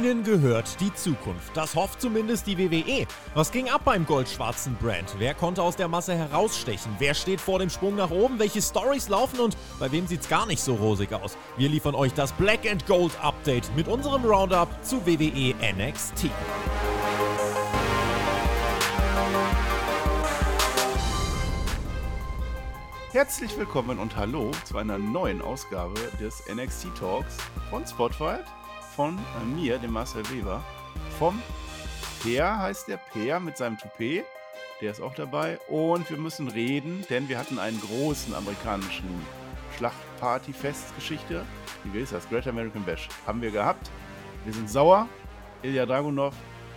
Ihnen gehört die Zukunft. Das hofft zumindest die WWE. Was ging ab beim goldschwarzen Brand? Wer konnte aus der Masse herausstechen? Wer steht vor dem Sprung nach oben? Welche Stories laufen und bei wem sieht's gar nicht so rosig aus? Wir liefern euch das Black and Gold Update mit unserem Roundup zu WWE NXT. Herzlich willkommen und hallo zu einer neuen Ausgabe des NXT Talks von Spotlight, von äh, mir, dem Marcel Weber, vom Peer heißt der Peer mit seinem Toupet, der ist auch dabei. Und wir müssen reden, denn wir hatten einen großen amerikanischen Schlachtparty-Festgeschichte, wie ist das, Great American Bash, haben wir gehabt. Wir sind sauer, Ilya Dragunov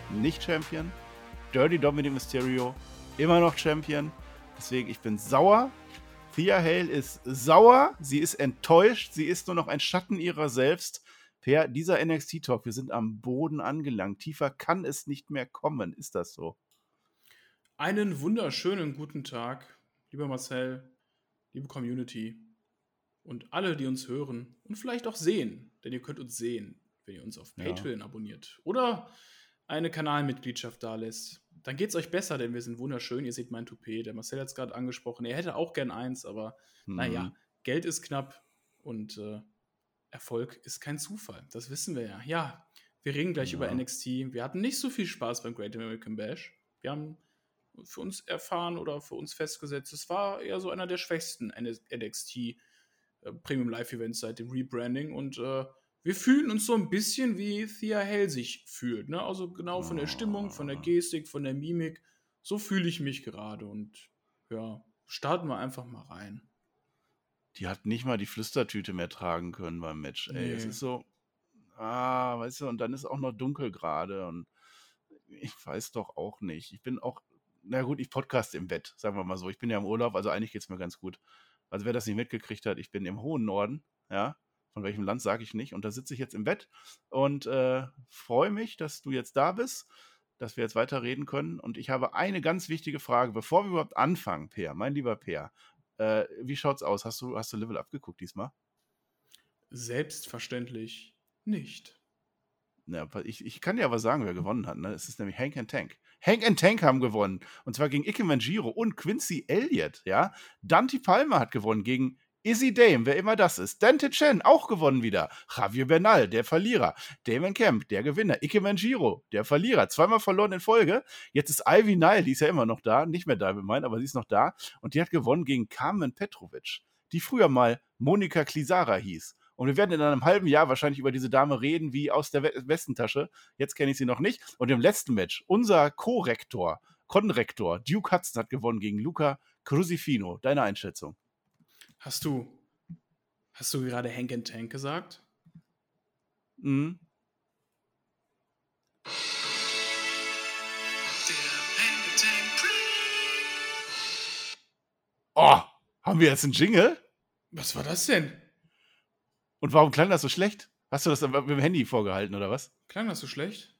nicht Champion, Dirty Dominic Mysterio immer noch Champion, deswegen ich bin sauer, Thea Hale ist sauer, sie ist enttäuscht, sie ist nur noch ein Schatten ihrer selbst. Per dieser NXT-Talk, wir sind am Boden angelangt. Tiefer kann es nicht mehr kommen. Ist das so? Einen wunderschönen guten Tag, lieber Marcel, liebe Community und alle, die uns hören und vielleicht auch sehen, denn ihr könnt uns sehen, wenn ihr uns auf Patreon ja. abonniert oder eine Kanalmitgliedschaft da lässt dann geht es euch besser, denn wir sind wunderschön. Ihr seht mein Toupet. Der Marcel hat es gerade angesprochen. Er hätte auch gern eins, aber mhm. naja, Geld ist knapp und äh, Erfolg ist kein Zufall. Das wissen wir ja. Ja, wir reden gleich ja. über NXT. Wir hatten nicht so viel Spaß beim Great American Bash. Wir haben für uns erfahren oder für uns festgesetzt, es war eher so einer der schwächsten NXT äh, Premium Live Events seit dem Rebranding und äh, wir fühlen uns so ein bisschen wie Thea Hell sich fühlt. Ne? Also genau von der Stimmung, von der Gestik, von der Mimik. So fühle ich mich gerade. Und ja, starten wir einfach mal rein. Die hat nicht mal die Flüstertüte mehr tragen können beim Match. Ey, nee. es ist so, ah, weißt du, und dann ist auch noch dunkel gerade. Und ich weiß doch auch nicht. Ich bin auch, na gut, ich podcast im Bett, sagen wir mal so. Ich bin ja im Urlaub, also eigentlich geht es mir ganz gut. Also wer das nicht mitgekriegt hat, ich bin im hohen Norden, ja, von welchem Land sage ich nicht. Und da sitze ich jetzt im Bett und äh, freue mich, dass du jetzt da bist, dass wir jetzt weiterreden können. Und ich habe eine ganz wichtige Frage, bevor wir überhaupt anfangen, Peer, mein lieber Peer. Äh, wie schaut's aus? Hast du, hast du Level abgeguckt diesmal? Selbstverständlich nicht. Ja, ich, ich kann dir aber sagen, wer gewonnen hat. Ne? Es ist nämlich Hank and Tank. Hank and Tank haben gewonnen. Und zwar gegen Ike Manjiro und Quincy Elliott. Ja? Dante Palmer hat gewonnen gegen Izzy Dame, wer immer das ist. Dante Chen, auch gewonnen wieder. Javier Bernal, der Verlierer. Damon Camp, der Gewinner. Ike Manjiro, der Verlierer. Zweimal verloren in Folge. Jetzt ist Ivy Nile, die ist ja immer noch da. Nicht mehr da, mein, aber sie ist noch da. Und die hat gewonnen gegen Carmen Petrovic, die früher mal Monika Klisara hieß. Und wir werden in einem halben Jahr wahrscheinlich über diese Dame reden, wie aus der Westentasche. Jetzt kenne ich sie noch nicht. Und im letzten Match, unser Co-Rektor, Konrektor, Duke Hudson hat gewonnen gegen Luca Cruzifino. Deine Einschätzung? Hast du, hast du gerade Hank and Tank gesagt? Mhm. Oh, haben wir jetzt einen Jingle? Was war das denn? Und warum klang das so schlecht? Hast du das mit dem Handy vorgehalten oder was? Klang das so schlecht?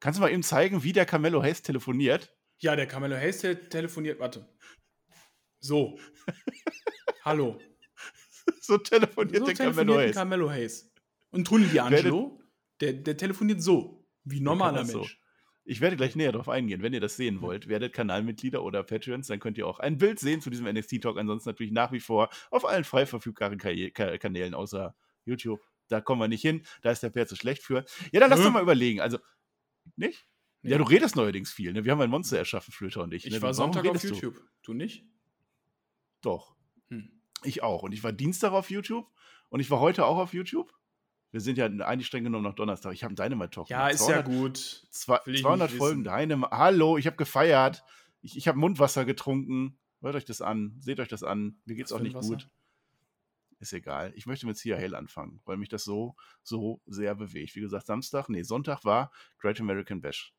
Kannst du mal eben zeigen, wie der Carmelo Hayes telefoniert? Ja, der Carmelo Hayes te telefoniert. Warte. So. Hallo. so telefoniert so der Carmelo Hayes. Carmelo Hayes. Und Tony D'Angelo, der, der telefoniert so, wie normaler Mensch. So. Ich werde gleich näher darauf eingehen. Wenn ihr das sehen wollt, werdet Kanalmitglieder oder Patreons, dann könnt ihr auch ein Bild sehen zu diesem NXT-Talk. Ansonsten natürlich nach wie vor auf allen frei verfügbaren Kanälen außer YouTube. Da kommen wir nicht hin. Da ist der Pferd zu schlecht für. Ja, dann lass hm. doch mal überlegen. Also, nicht? Ja, du redest neuerdings viel. Ne? Wir haben ein Monster erschaffen, Flöter und ich. Ich ne? war Sonntag auf YouTube. Du? du nicht? Doch. Ich auch. Und ich war Dienstag auf YouTube und ich war heute auch auf YouTube. Wir sind ja eigentlich streng genommen noch Donnerstag. Ich habe Dynamite Talk. Ja, ist 200, ja gut. Zwei, 200 Folgen Dynamite. Hallo, ich habe gefeiert. Ich, ich habe Mundwasser getrunken. Hört euch das an. Seht euch das an. Mir geht's auch nicht Wasser? gut. Ist egal. Ich möchte mit Sia Hale anfangen, weil mich das so, so sehr bewegt. Wie gesagt, Samstag, nee, Sonntag war Great American Bash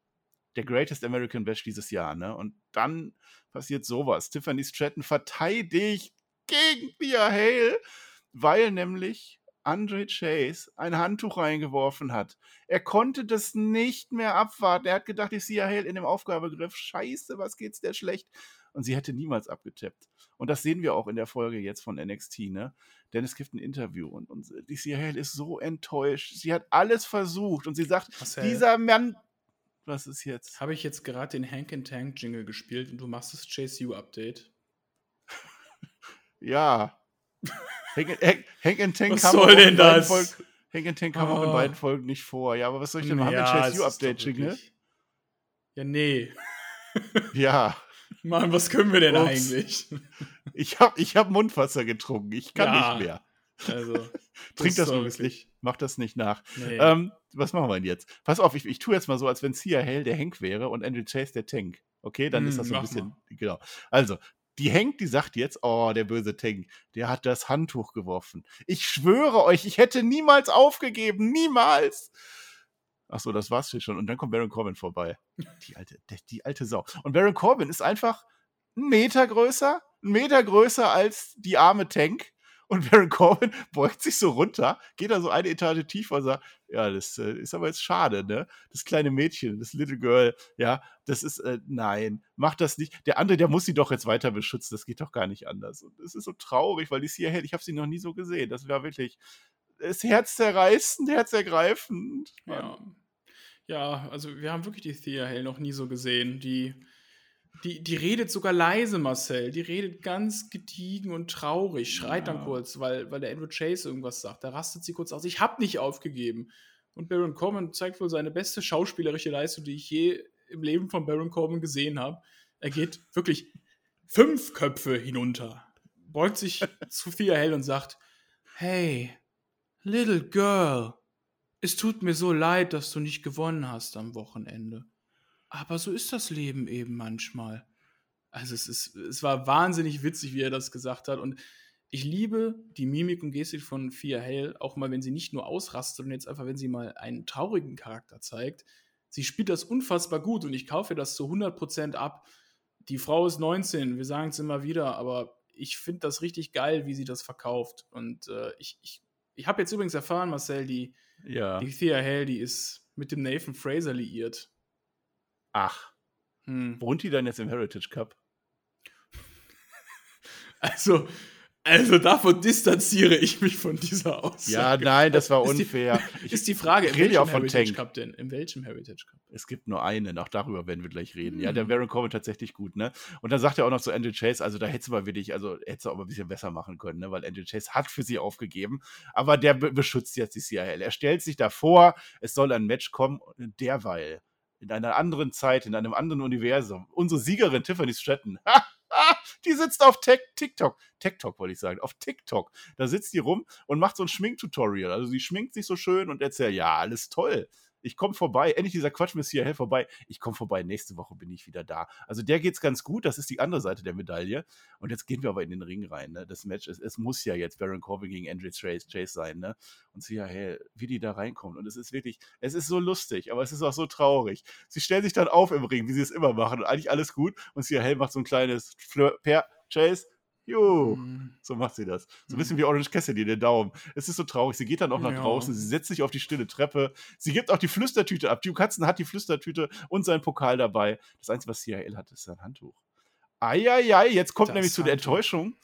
der Greatest American Bash dieses Jahr, ne? Und dann passiert sowas. Tiffany Stratton verteidigt gegen Thea Hale, weil nämlich Andre Chase ein Handtuch reingeworfen hat. Er konnte das nicht mehr abwarten. Er hat gedacht, ich sehe Hale in dem Aufgabegriff. Scheiße, was geht's der schlecht? Und sie hätte niemals abgetippt. Und das sehen wir auch in der Folge jetzt von NXT, ne? denn es gibt ein Interview und, und die Hale ist so enttäuscht. Sie hat alles versucht und sie sagt, Marcel. dieser Mann, was ist jetzt? Habe ich jetzt gerade den Hank and Tank Jingle gespielt und du machst das Chase U Update? Ja. Hank, and Tank Was kam soll auch in denn beiden das? Folgen- Hank and Tank kam auch in Oh. beiden Folgen nicht vor. Ja, aber was soll ich denn machen? Haben wir Ja, ein Update Jingle? wirklich- Ja, nee. Ja. Mann, was können wir denn Ups. eigentlich? Ich habe ich hab Mundwasser getrunken. Ich kann Ja. nicht mehr. Also, Trink das übrigens nicht. Mach das nicht nach. Nee. Ähm, was machen wir denn jetzt? Pass auf, ich, ich tue jetzt mal so, als wenn Sia Hale der Hank wäre und Andrew Chase der Tank. Okay, dann ist Hm, das so ein bisschen. Genau. Also, die Hank, die sagt jetzt, oh, der böse Tank, der hat das Handtuch geworfen. Ich schwöre euch, ich hätte niemals aufgegeben. Niemals. Ach so, das war's hier schon. Und dann kommt Baron Corbin vorbei. Die alte, die alte Sau. Und Baron Corbin ist einfach einen Meter größer, einen Meter größer als die arme Tank. Und Baron Corbin beugt sich so runter, geht da so eine Etage tiefer und sagt, ja, das äh, ist aber jetzt schade, ne? Das kleine Mädchen, das Little Girl, ja, das ist, äh, nein, mach das nicht. Der andere, der muss sie doch jetzt weiter beschützen, das geht doch gar nicht anders. Und es ist so traurig, weil die ist hierher, ich habe sie noch nie so gesehen. Das war wirklich das Herzzerreißend, herzergreifend. ja. ja, also wir haben wirklich die Thea Hale noch nie so gesehen. Die, die, die redet sogar leise, Marcel. Die redet ganz gediegen und traurig, schreit dann Ja. kurz, weil, weil der Andrew Chase irgendwas sagt. Da rastet sie kurz aus. Ich hab nicht aufgegeben. Und Baron Corbin zeigt wohl seine beste schauspielerische Leistung, die ich je im Leben von Baron Corbin gesehen habe. Er geht wirklich fünf Köpfe hinunter, beugt sich zu Thea Hale und sagt: Hey, little girl, es tut mir so leid, dass du nicht gewonnen hast am Wochenende. Aber so ist das Leben eben manchmal. Also es, ist, es war wahnsinnig witzig, wie er das gesagt hat. Und ich liebe die Mimik und Gestik von Fia Hale, auch mal, wenn sie nicht nur ausrastet und jetzt einfach, wenn sie mal einen traurigen Charakter zeigt. Sie spielt das unfassbar gut und ich kaufe ihr das zu 100% ab. Die Frau ist 19, wir sagen es immer wieder, aber ich finde das richtig geil, wie sie das verkauft. Und äh, ich, ich, ich habe jetzt übrigens erfahren, Marcel, die, Ja. die Thea Hale, die ist mit dem Nathan Fraser liiert. Ach, Hm. wohnt die dann jetzt im Heritage Cup? Also, also davon distanziere ich mich von dieser Aussage. Ja, nein, das war Ist die- unfair. Ich- ist die Frage, ich in rede welchem ja auch von Heritage Tank. Cup denn? In welchem Heritage Cup? Es gibt nur einen, auch darüber werden wir gleich reden. Ja, Hm. der Baron Corbin tatsächlich gut, ne? Und dann sagt er auch noch zu Andrew Chase, also da hättest du mal wirklich, also hättest du auch mal ein bisschen besser machen können, ne? Weil Andrew Chase hat für sie aufgegeben, aber der be beschützt jetzt die CIL. Er stellt sich davor, es soll ein Match kommen, derweil, in einer anderen Zeit, in einem anderen Universum, unsere Siegerin Tiffany Stratton, die sitzt auf Tech TikTok, TikTok wollte ich sagen, auf TikTok. Da sitzt die rum und macht so ein Schminktutorial. Also sie schminkt sich so schön und erzählt, ja, alles toll ich komme vorbei, endlich dieser Quatsch mit hierher vorbei. Ich komme vorbei, nächste Woche bin ich wieder da. Also der geht's ganz gut, das ist die andere Seite der Medaille. Und jetzt gehen wir aber in den Ring rein. Ne? Das Match, ist, es muss ja jetzt Baron Corbin gegen Andrew Chase, Chase sein. Ne? Und sie ja, wie die da reinkommen. Und es ist wirklich, es ist so lustig, aber es ist auch so traurig. Sie stellen sich dann auf im Ring, wie sie es immer machen. Und eigentlich alles gut. Und sie ja, macht so ein kleines per Chase. Jo, Hm. so macht sie das. So ein Mhm. bisschen wie Orange Cassidy, den Daumen. Es ist so traurig. Sie geht dann auch nach Ja. draußen, sie setzt sich auf die stille Treppe. Sie gibt auch die Flüstertüte ab. Duke Hudson hat die Flüstertüte und seinen Pokal dabei. Das Einzige, was CHL hat, ist sein Handtuch. Eieiei, jetzt kommt Das nämlich zu der. Enttäuschung.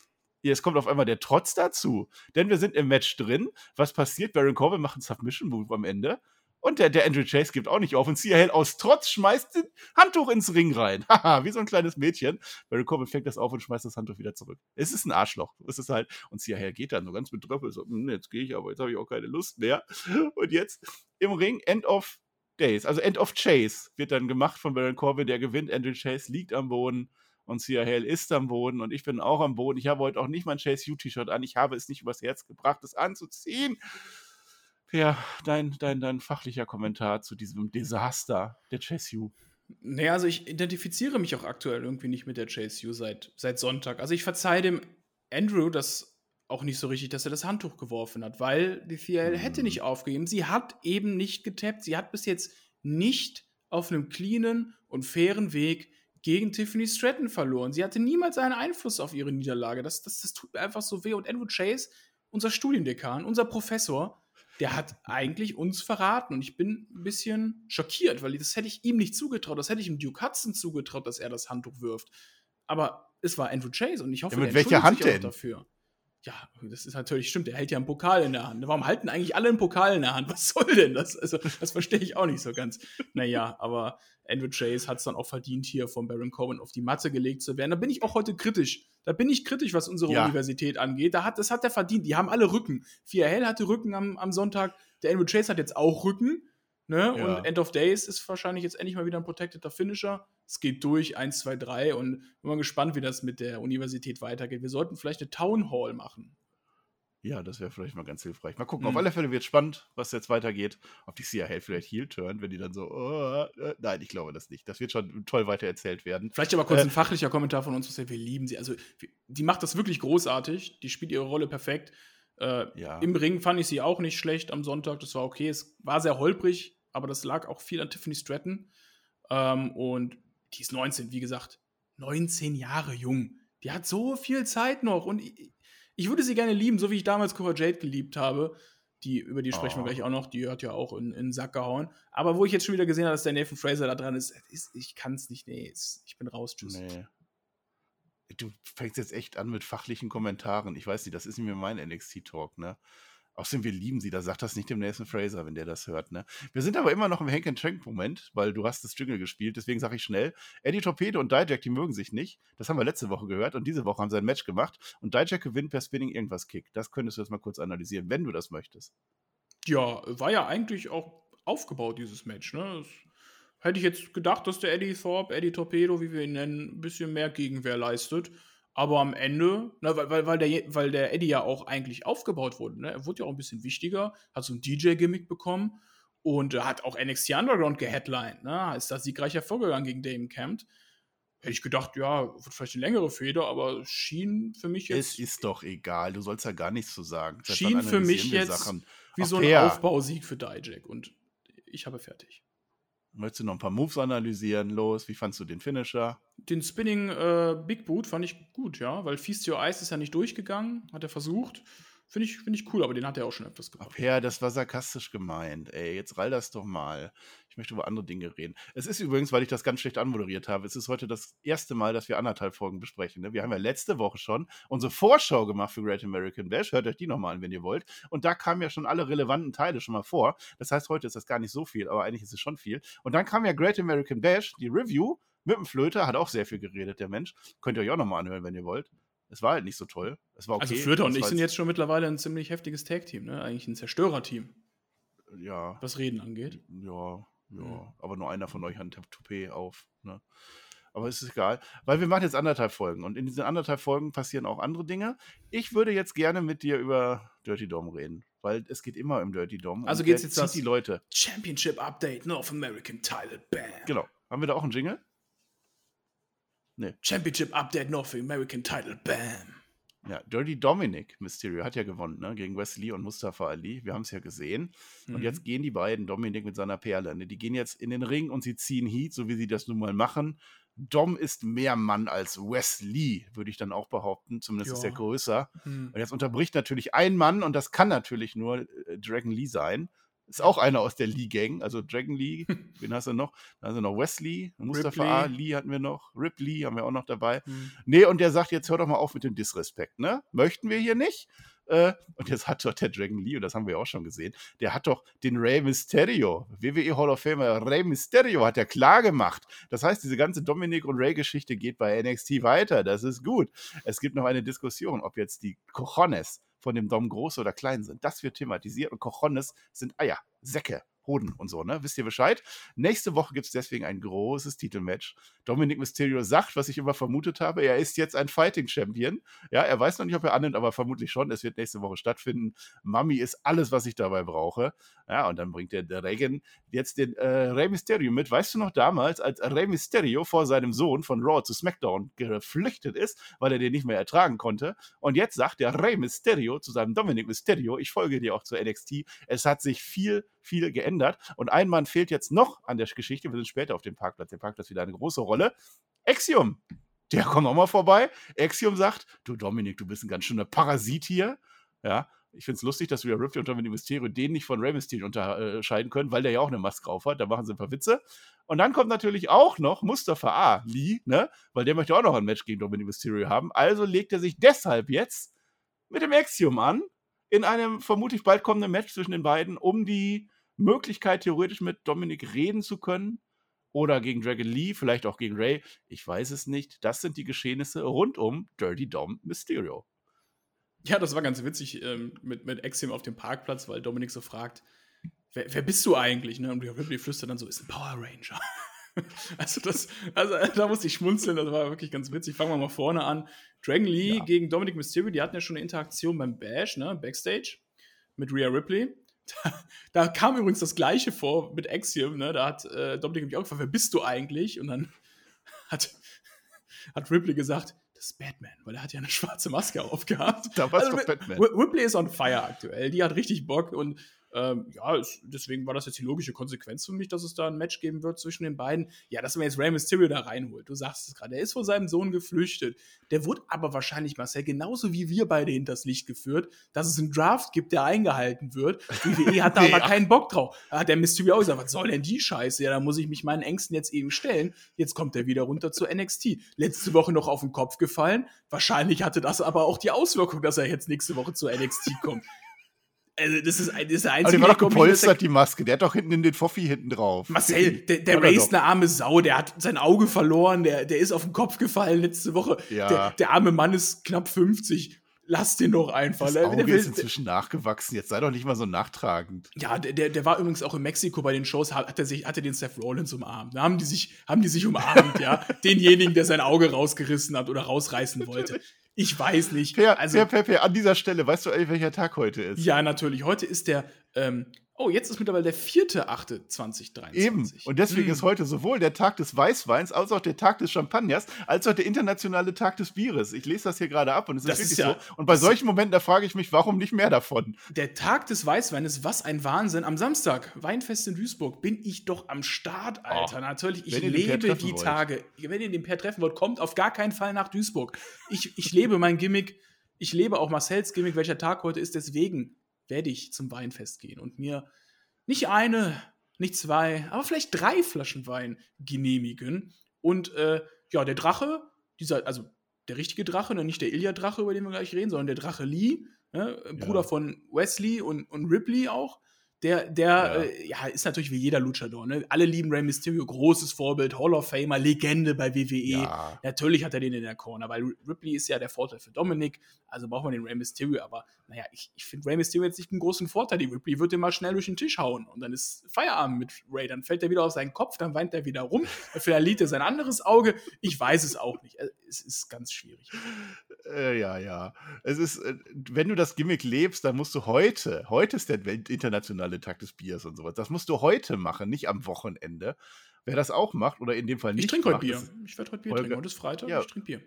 Jetzt kommt auf einmal der Trotz dazu. Denn wir sind im Match drin. Was passiert? Baron Corbin macht einen Submission-Move am Ende. Und der, der Andrew Chase gibt auch nicht auf. Und CHL aus Trotz schmeißt das Handtuch ins Ring rein. Haha, wie so ein kleines Mädchen. Baron Corbin fängt das auf und schmeißt das Handtuch wieder zurück. Es ist ein Arschloch. Es ist halt, und CHL geht dann so ganz betröppelt, so, "Hm, jetzt gehe ich, aber jetzt habe ich auch keine Lust mehr. Und jetzt im Ring, End of Days, also End of Chase wird dann gemacht von Baron Corbin, der gewinnt. Andrew Chase liegt am Boden und CHL ist am Boden und ich bin auch am Boden. Ich habe heute auch nicht mein Chase U-T-Shirt an. Ich habe es nicht übers Herz gebracht, es anzuziehen. Ja, dein, dein, dein fachlicher Kommentar zu diesem Desaster der Chase U. Naja, also ich identifiziere mich auch aktuell irgendwie nicht mit der Chase U seit, seit Sonntag. Also ich verzeihe dem Andrew das auch nicht so richtig, dass er das Handtuch geworfen hat, weil die CL Mhm. hätte nicht aufgegeben. Sie hat eben nicht getappt. Sie hat bis jetzt nicht auf einem cleanen und fairen Weg gegen Tiffany Stratton verloren. Sie hatte niemals einen Einfluss auf ihre Niederlage. Das, das, das tut mir einfach so weh. Und Andrew Chase, unser Studiendekan, unser Professor, der hat eigentlich uns verraten. Und ich bin ein bisschen schockiert, weil das hätte ich ihm nicht zugetraut. Das hätte ich ihm Duke Hudson zugetraut, dass er das Handtuch wirft. Aber es war Andrew Chase und ich hoffe, Ja, mit der welcher Hand auch denn? dafür. ja, das ist natürlich, stimmt, der hält ja einen Pokal in der Hand. Warum halten eigentlich alle einen Pokal in der Hand? Was soll denn das? Also, das verstehe ich auch nicht so ganz. Naja, aber Andrew Chase hat es dann auch verdient, hier von Baron Cohen auf die Matte gelegt zu werden. Da bin ich auch heute kritisch. Da bin ich kritisch, was unsere ja. Universität angeht. Da hat, das hat er verdient. Die haben alle Rücken. Fia Hell hatte Rücken am, am Sonntag. Der Andrew Chase hat jetzt auch Rücken. Ne? Ja. Und End of Days ist wahrscheinlich jetzt endlich mal wieder ein protected Finisher. Es geht durch, 1, 2, 3 und bin mal gespannt, wie das mit der Universität weitergeht. Wir sollten vielleicht eine Town Hall machen. Ja, das wäre vielleicht mal ganz hilfreich. Mal gucken, mhm. auf alle Fälle wird spannend, was jetzt weitergeht. Ob die CIA vielleicht heel turn, wenn die dann so, oh, äh, nein, ich glaube das nicht. Das wird schon toll weiter erzählt werden. Vielleicht aber kurz äh, ein fachlicher Kommentar von uns, wir lieben sie. Also, die macht das wirklich großartig. Die spielt ihre Rolle perfekt. Äh, ja. Im Ring fand ich sie auch nicht schlecht am Sonntag. Das war okay. Es war sehr holprig, aber das lag auch viel an Tiffany Stratton. Ähm, und die ist 19, wie gesagt, 19 Jahre jung. Die hat so viel Zeit noch und ich, würde sie gerne lieben, so wie ich damals Cora Jade geliebt habe. Die, über die sprechen oh. wir gleich auch noch, die hat ja auch in, in den Sack gehauen. Aber wo ich jetzt schon wieder gesehen habe, dass der Nathan Fraser da dran ist, ist ich kann es nicht, nee, ich bin raus, tschüss. Nee. Du fängst jetzt echt an mit fachlichen Kommentaren. Ich weiß nicht, das ist nicht mehr mein NXT-Talk, ne? Außerdem, wir lieben sie, da sagt das nicht dem Nathan Fraser, wenn der das hört. Ne? Wir sind aber immer noch im Hank and Trank-Moment, weil du hast das Jingle gespielt, deswegen sage ich schnell, Eddie Torpedo und Dijak, die mögen sich nicht. Das haben wir letzte Woche gehört und diese Woche haben sie ein Match gemacht und Dijak gewinnt per Spinning irgendwas Kick. Das könntest du jetzt mal kurz analysieren, wenn du das möchtest. Ja, war ja eigentlich auch aufgebaut, dieses Match. Ne? Das hätte ich jetzt gedacht, dass der Eddie Thorpe, Eddie Torpedo, wie wir ihn nennen, ein bisschen mehr Gegenwehr leistet. Aber am Ende, na, ne, weil, weil, der, weil der Eddie ja auch eigentlich aufgebaut wurde, ne? er wurde ja auch ein bisschen wichtiger, hat so ein DJ-Gimmick bekommen und hat auch NXT Underground geheadlined, ne? ist da siegreich hervorgegangen gegen Damon Camp. Hätte ich gedacht, ja, wird vielleicht eine längere Feder, aber schien für mich jetzt. Es ist doch egal, du sollst ja gar nichts zu sagen. Schien für mich jetzt Sachen. wie so ein Aufbausieg für Dijak und ich habe fertig. Möchtest du noch ein paar Moves analysieren? Los, wie fandst du den Finisher? Den Spinning äh, Big Boot fand ich gut, ja, weil Feast Your Eyes ist ja nicht durchgegangen, hat er versucht. Finde ich, find ich cool, aber den hat er auch schon öfters gemacht. Ja, das war sarkastisch gemeint. Ey, jetzt rall das doch mal. Ich möchte über andere Dinge reden. Es ist übrigens, weil ich das ganz schlecht anmoderiert habe, es ist heute das erste Mal, dass wir anderthalb Folgen besprechen. Ne? Wir haben ja letzte Woche schon unsere Vorschau gemacht für Great American Bash. Hört euch die nochmal an, wenn ihr wollt. Und da kamen ja schon alle relevanten Teile schon mal vor. Das heißt, heute ist das gar nicht so viel, aber eigentlich ist es schon viel. Und dann kam ja Great American Bash, die Review mit dem Flöter, hat auch sehr viel geredet, der Mensch. Könnt ihr euch auch nochmal anhören, wenn ihr wollt. Es war halt nicht so toll. Es war also okay. Also Flöter und ich sind jetzt schon mittlerweile ein ziemlich heftiges Tag-Team, ne? Eigentlich ein Zerstörerteam. Ja. Was Reden angeht. Ja, ja. Mhm. Aber nur einer von euch hat ein Toupet auf, ne? Aber es ist egal, weil wir machen jetzt anderthalb Folgen und in diesen anderthalb Folgen passieren auch andere Dinge. Ich würde jetzt gerne mit dir über Dirty Dom reden, weil es geht immer um Dirty Dom. Also geht es jetzt das die Leute. Championship Update North American Title Bam. Genau. Haben wir da auch einen Jingle? Nee. Championship Update North American Title. Bam. Ja, Dirty Dominic Mysterio hat ja gewonnen, ne? Gegen Wesley und Mustafa Ali. Wir haben es ja gesehen. Mhm. Und jetzt gehen die beiden, Dominic mit seiner Perle, ne? die gehen jetzt in den Ring und sie ziehen Heat, so wie sie das nun mal machen. Dom ist mehr Mann als Wesley, würde ich dann auch behaupten. Zumindest ja. ist er größer. Mhm. Und jetzt unterbricht natürlich ein Mann und das kann natürlich nur äh, Dragon Lee sein. Ist auch einer aus der Lee-Gang, also Dragon Lee. Wen hast du noch? Da hast du noch Wesley, Mustafa Ripley. Lee hatten wir noch, Ripley haben wir auch noch dabei. Mhm. Nee, und der sagt jetzt, hör doch mal auf mit dem Disrespekt, ne? Möchten wir hier nicht. Äh, und jetzt hat doch der Dragon Lee, und das haben wir auch schon gesehen, der hat doch den Rey Mysterio, WWE Hall of Famer Rey Mysterio, hat er klar gemacht. Das heißt, diese ganze Dominik und Rey-Geschichte geht bei NXT weiter. Das ist gut. Es gibt noch eine Diskussion, ob jetzt die Cojones von dem Dom groß oder klein sind. Das wird thematisiert und Cojones sind Eier, Säcke. Hoden und so, ne? Wisst ihr Bescheid? Nächste Woche gibt es deswegen ein großes Titelmatch. Dominic Mysterio sagt, was ich immer vermutet habe, er ist jetzt ein Fighting Champion. Ja, er weiß noch nicht, ob er annimmt, aber vermutlich schon. Es wird nächste Woche stattfinden. Mami ist alles, was ich dabei brauche. Ja, und dann bringt der, der Reagan jetzt den äh, Rey Mysterio mit. Weißt du noch damals, als Rey Mysterio vor seinem Sohn von Raw zu SmackDown geflüchtet ist, weil er den nicht mehr ertragen konnte? Und jetzt sagt der Rey Mysterio zu seinem Dominic Mysterio, ich folge dir auch zur NXT. Es hat sich viel viel geändert. Und ein Mann fehlt jetzt noch an der Geschichte. Wir sind später auf dem Parkplatz. Der Parkplatz wieder eine große Rolle. Exium. Der kommt auch mal vorbei. Exium sagt: Du, Dominik, du bist ein ganz schöner Parasit hier. Ja, ich finde es lustig, dass wir Ripley und Dominic Mysterio den nicht von Rey Mysterio unterscheiden können, weil der ja auch eine Maske drauf hat. Da machen sie ein paar Witze. Und dann kommt natürlich auch noch Mustafa A. Lee, ne? Weil der möchte auch noch ein Match gegen Dominic Mysterio haben. Also legt er sich deshalb jetzt mit dem Axiom an, in einem vermutlich bald kommenden Match zwischen den beiden, um die Möglichkeit, theoretisch mit Dominik reden zu können. Oder gegen Dragon Lee, vielleicht auch gegen Ray. Ich weiß es nicht. Das sind die Geschehnisse rund um Dirty Dom Mysterio. Ja, das war ganz witzig ähm, mit, mit Axiom auf dem Parkplatz, weil Dominik so fragt, wer, wer bist du eigentlich? Ne? Und Ripley flüstert dann so, ist ein Power Ranger. also, das, also da musste ich schmunzeln, das war wirklich ganz witzig. Fangen wir mal vorne an. Dragon Lee ja. gegen Dominic Mysterio, die hatten ja schon eine Interaktion beim Bash, ne, Backstage, mit Rhea Ripley. Da, da kam übrigens das Gleiche vor mit Axiom, ne? Da hat äh, Dominic mich auch gefragt, wer bist du eigentlich? Und dann hat, hat Ripley gesagt, das ist Batman, weil er hat ja eine schwarze Maske aufgehabt. Da war also, doch Batman. Ripley ist on fire aktuell. Die hat richtig Bock und ähm, ja, es, deswegen war das jetzt die logische Konsequenz für mich, dass es da ein Match geben wird zwischen den beiden. Ja, dass man jetzt Rey Mysterio da reinholt. Du sagst es gerade, er ist vor seinem Sohn geflüchtet. Der wurde aber wahrscheinlich, Marcel, genauso wie wir beide hinters Licht geführt, dass es einen Draft gibt, der eingehalten wird. WWE hat da ja. aber keinen Bock drauf. Da hat der Mysterio auch gesagt, was soll denn die Scheiße? Ja, da muss ich mich meinen Ängsten jetzt eben stellen. Jetzt kommt er wieder runter zu NXT. Letzte Woche noch auf den Kopf gefallen. Wahrscheinlich hatte das aber auch die Auswirkung, dass er jetzt nächste Woche zu NXT kommt. Also, das ist, das ist der einzige. Aber die war doch gepolstert, die Maske. Der hat doch hinten in den Foffi hinten drauf. Marcel, der, der raised eine arme Sau. Der hat sein Auge verloren. Der, der ist auf den Kopf gefallen letzte Woche. Ja. Der, der arme Mann ist knapp 50 lass den doch einfach. Das Auge ist inzwischen nachgewachsen. Jetzt sei doch nicht mal so nachtragend. Ja, der, der war übrigens auch in Mexiko bei den Shows, hat er sich, hat er den Seth Rollins umarmt. Da haben die sich, haben die sich umarmt, ja. Denjenigen, der sein Auge rausgerissen hat oder rausreißen wollte. Ich weiß nicht. Per, also, per, per, per, an dieser Stelle, weißt du, welcher Tag heute ist? Ja, natürlich. Heute ist der ähm, Oh, jetzt ist mittlerweile der 4.8.2023. Eben. Und deswegen mm. ist heute sowohl der Tag des Weißweins als auch der Tag des Champagners, als auch der internationale Tag des Bieres. Ich lese das hier gerade ab und es ist das wirklich ist ja, so. Und bei solchen Momenten, da frage ich mich, warum nicht mehr davon? Der Tag des Weißweines, was ein Wahnsinn. Am Samstag, Weinfest in Duisburg, bin ich doch am Start, Alter. Oh, Natürlich, ich lebe die wollt. Tage. Wenn ihr den Per treffen wollt, kommt auf gar keinen Fall nach Duisburg. Ich, ich lebe mein Gimmick. Ich lebe auch Marcells Gimmick, welcher Tag heute ist. Deswegen werde ich zum Weinfest gehen und mir nicht eine, nicht zwei, aber vielleicht drei Flaschen Wein genehmigen. Und äh, ja, der Drache, dieser, also der richtige Drache, ne, nicht der Ilya-Drache, über den wir gleich reden, sondern der Drache Lee, ne, Bruder ja. von Wesley und, und Ripley auch, der, der ja. Äh, ja. ist natürlich wie jeder Luchador. Ne? Alle lieben Rey Mysterio, großes Vorbild, Hall of Famer, Legende bei WWE. Ja. Natürlich hat er den in der Corner, weil Ripley ist ja der Vorteil für Dominik, also braucht man den Rey Mysterio. Aber naja, ich, ich finde Rey Mysterio jetzt nicht einen großen Vorteil. Die Ripley wird den mal schnell durch den Tisch hauen und dann ist Feierabend mit Ray. Dann fällt er wieder auf seinen Kopf, dann weint er wieder rum, dann verliert er sein anderes Auge. Ich weiß es auch nicht. Äh, es ist ganz schwierig. Äh, ja, ja. Es ist, äh, wenn du das Gimmick lebst, dann musst du heute, heute ist der internationale Tag des Biers und sowas. Das musst du heute machen, nicht am Wochenende. Wer das auch macht, oder in dem Fall nicht. Ich trinke heute Bier. Ich werde heute Bier Holger, trinken. Heute ist Freitag, ja. ich trinke Bier.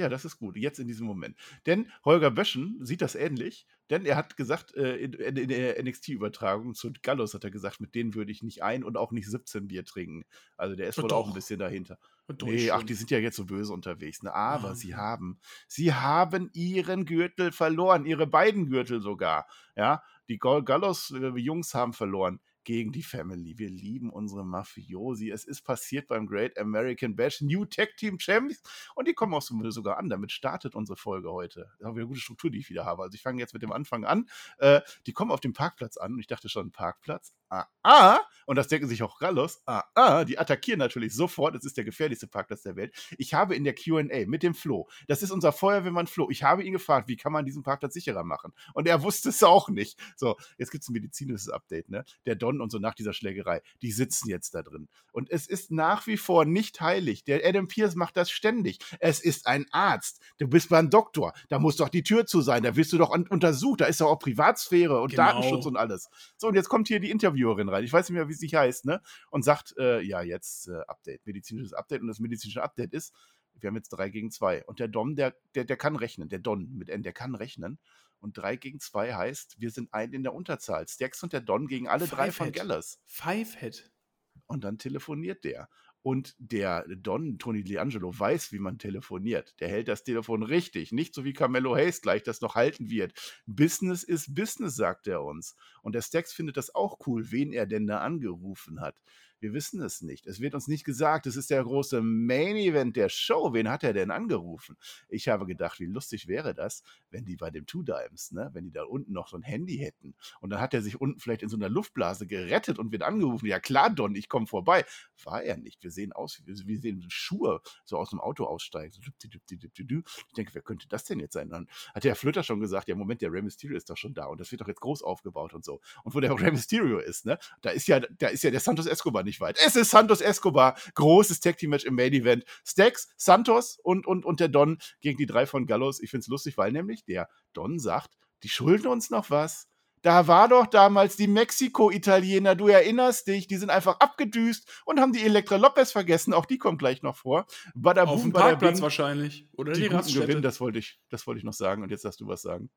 Ja, das ist gut. Jetzt in diesem Moment. Denn Holger Böschen sieht das ähnlich, denn er hat gesagt, äh, in, in, der NXT-Übertragung zu Gallus hat er gesagt, mit denen würde ich nicht ein und auch nicht 17 Bier trinken. Also der ist wohl auch ein bisschen dahinter. Nee, ach, die sind ja jetzt so böse unterwegs. Ne? Aber oh. sie haben, sie haben ihren Gürtel verloren, ihre beiden Gürtel sogar. Ja, die Gallos-Jungs haben verloren gegen die Family. Wir lieben unsere Mafiosi. Es ist passiert beim Great American Bash. New Tech Team Champs. Und die kommen auch sogar an. Damit startet unsere Folge heute. Da haben wir eine gute Struktur, die ich wieder habe. Also ich fange jetzt mit dem Anfang an. Äh, die kommen auf dem Parkplatz an. Und ich dachte schon, Parkplatz? Ah, ah. Und das denken sich auch Gallos. Ah, ah. Die attackieren natürlich sofort. Es ist der gefährlichste Parkplatz der Welt. Ich habe in der QA mit dem Flo, das ist unser Feuerwehrmann Flo, ich habe ihn gefragt, wie kann man diesen Parkplatz sicherer machen? Und er wusste es auch nicht. So, jetzt gibt es ein medizinisches Update. Ne? Der Don und so nach dieser Schlägerei, die sitzen jetzt da drin. Und es ist nach wie vor nicht heilig. Der Adam Pierce macht das ständig. Es ist ein Arzt. Du bist beim Doktor. Da muss doch die Tür zu sein. Da wirst du doch untersucht. Da ist doch auch Privatsphäre und genau. Datenschutz und alles. So, und jetzt kommt hier die Interviewerin rein. Ich weiß nicht mehr, wie sie heißt, ne? Und sagt, äh, ja, jetzt äh, Update, medizinisches Update. Und das medizinische Update ist, wir haben jetzt drei gegen zwei. Und der Dom, der, der, der kann rechnen. Der Don mit N, der kann rechnen. Und 3 gegen 2 heißt, wir sind ein in der Unterzahl. Stax und der Don gegen alle Five drei von. Gallus. Five Hit. Und dann telefoniert der. Und der Don, Tony D'Angelo, weiß, wie man telefoniert. Der hält das Telefon richtig. Nicht so wie Carmelo Hayes gleich das noch halten wird. Business ist Business, sagt er uns. Und der Stax findet das auch cool, wen er denn da angerufen hat. Wir wissen es nicht. Es wird uns nicht gesagt, es ist der große Main Event der Show. Wen hat er denn angerufen? Ich habe gedacht, wie lustig wäre das, wenn die bei dem Two Dimes, ne, wenn die da unten noch so ein Handy hätten. Und dann hat er sich unten vielleicht in so einer Luftblase gerettet und wird angerufen. Ja klar, Don, ich komme vorbei. War er nicht. Wir sehen aus, wie wir sehen Schuhe so aus dem Auto aussteigen. Ich denke, wer könnte das denn jetzt sein? Dann hat der Flöter schon gesagt, ja Moment, der Rey Mysterio ist doch schon da und das wird doch jetzt groß aufgebaut und so. Und wo der Rey Mysterio ist, ne, da ist ja, da ist ja der Santos Escobar nicht weit. Es ist Santos Escobar, großes Tag Team Match im Main Event. Stacks, Santos und, und, und der Don gegen die drei von Gallos. Ich finde es lustig, weil nämlich der Don sagt, die schulden uns noch was. Da war doch damals die Mexiko-Italiener, du erinnerst dich, die sind einfach abgedüst und haben die Elektra Lopez vergessen, auch die kommt gleich noch vor. Badaboom, Auf dem Parkplatz wahrscheinlich. Oder die, die Raststätte. Gewinn, das wollte ich, das wollte ich noch sagen und jetzt darfst du was sagen.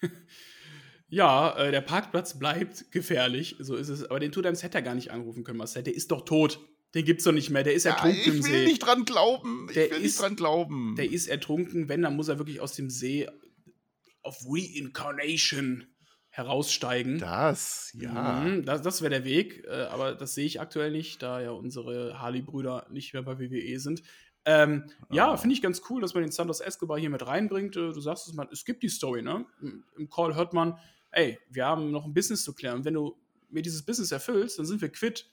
ja, äh, der Parkplatz bleibt gefährlich, so ist es. Aber den Tudheims hätte er gar nicht anrufen können, Marcel. Der ist doch tot. Den gibt's doch nicht mehr. Der ist ja, ertrunken im See. Ich will nicht dran glauben. Ich der will ist, nicht dran glauben. Der ist ertrunken. Wenn, dann muss er wirklich aus dem See auf Reincarnation heraussteigen. Das, ja. Mhm, das, das wäre der Weg, äh, aber das sehe ich aktuell nicht, da ja unsere Harley-Brüder nicht mehr bei WWE sind. Ähm, oh. Ja, ah. finde ich ganz cool, dass man den Santos Escobar hier mit reinbringt. Äh, du sagst es mal, es gibt die Story, ne? Im Call hört man, ey, wir haben noch ein Business zu klären. Und wenn du mir dieses Business erfüllst, dann sind wir quitt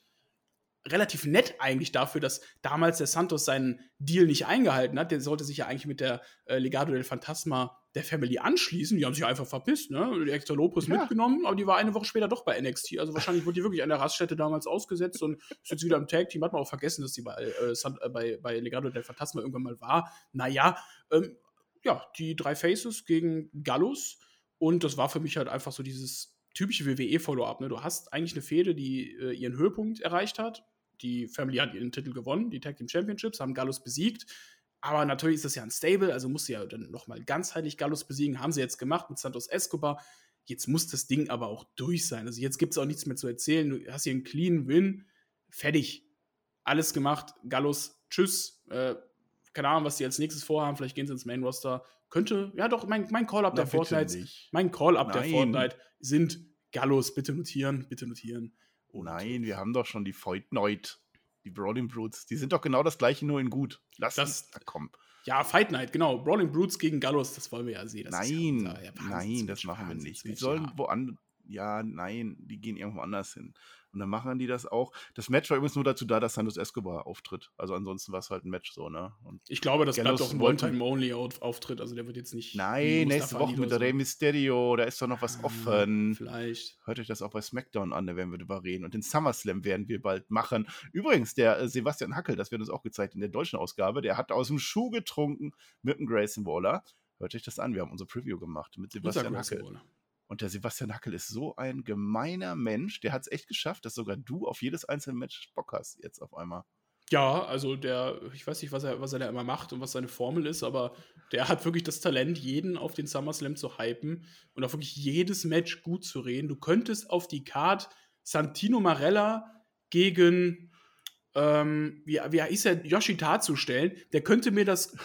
relativ nett eigentlich dafür, dass damals der Santos seinen Deal nicht eingehalten hat. Der sollte sich ja eigentlich mit der äh, Legado del Fantasma der Family anschließen. Die haben sich einfach verpisst, ne? Die extra Lopez ja. mitgenommen, aber die war eine Woche später doch bei NXT. Also wahrscheinlich wurde die wirklich an der Raststätte damals ausgesetzt und ist jetzt wieder im Tag-Team. Hat man auch vergessen, dass die bei, äh, äh, bei, bei Legado del Fantasma irgendwann mal war. Naja, ähm, ja, die drei Faces gegen Gallus. Und das war für mich halt einfach so dieses typische WWE-Follow-up. Ne? Du hast eigentlich eine Fehde, die äh, ihren Höhepunkt erreicht hat die Family hat ihren Titel gewonnen, die Tag Team Championships, haben Gallus besiegt. Aber natürlich ist das ja ein Stable, also musst du ja dann nochmal ganzheitlich Gallus besiegen. Haben sie jetzt gemacht mit Santos Escobar. Jetzt muss das Ding aber auch durch sein. Also jetzt gibt es auch nichts mehr zu erzählen. Du hast hier einen clean Win. Fertig. Alles gemacht. Gallus, tschüss. Äh, keine Ahnung, was die als nächstes vorhaben. Vielleicht gehen sie ins Main Roster. Könnte, ja doch, mein, mein Call-Up der Fortnite. Mein Call-Up der Fortnite sind Gallus. Bitte notieren, bitte notieren. Und Nein, wir haben doch schon die Fight Night, die Brawling Brutes. Die sind doch genau das gleiche, nur in gut. Lass das da kommen. Ja, Fight Night, genau. Brawling Brutes gegen Gallus, das wollen wir ja sehen. Das nein, ja, ja, nein, das machen wir nicht. Die sollen woanders. Ja, nein, die gehen irgendwo anders hin. Und dann machen die das auch. Das Match war übrigens nur dazu da, dass Santos Escobar auftritt. Also ansonsten war es halt ein Match so, ne? Und ich glaube, das bleibt doch ein One-Time-Only-Auftritt. Also der wird jetzt nicht. Nein, nächste Woche mit so. Rey Mysterio, da ist doch noch was ah, offen. Vielleicht. Hört euch das auch bei SmackDown an, da werden wir drüber reden. Und den SummerSlam werden wir bald machen. Übrigens, der äh, Sebastian Hackel, das wird uns auch gezeigt in der deutschen Ausgabe, der hat aus dem Schuh getrunken mit dem Grayson Waller. Hört euch das an, wir haben unser Preview gemacht mit Sebastian Hackel. Waller. Und der Sebastian Hackel ist so ein gemeiner Mensch, der hat es echt geschafft, dass sogar du auf jedes einzelne Match Bock hast, jetzt auf einmal. Ja, also der, ich weiß nicht, was er, was er da immer macht und was seine Formel ist, aber der hat wirklich das Talent, jeden auf den SummerSlam zu hypen und auf wirklich jedes Match gut zu reden. Du könntest auf die Card Santino Marella gegen, ähm, wie, wie hieß er, Yoshitatsu stellen. Der könnte mir das,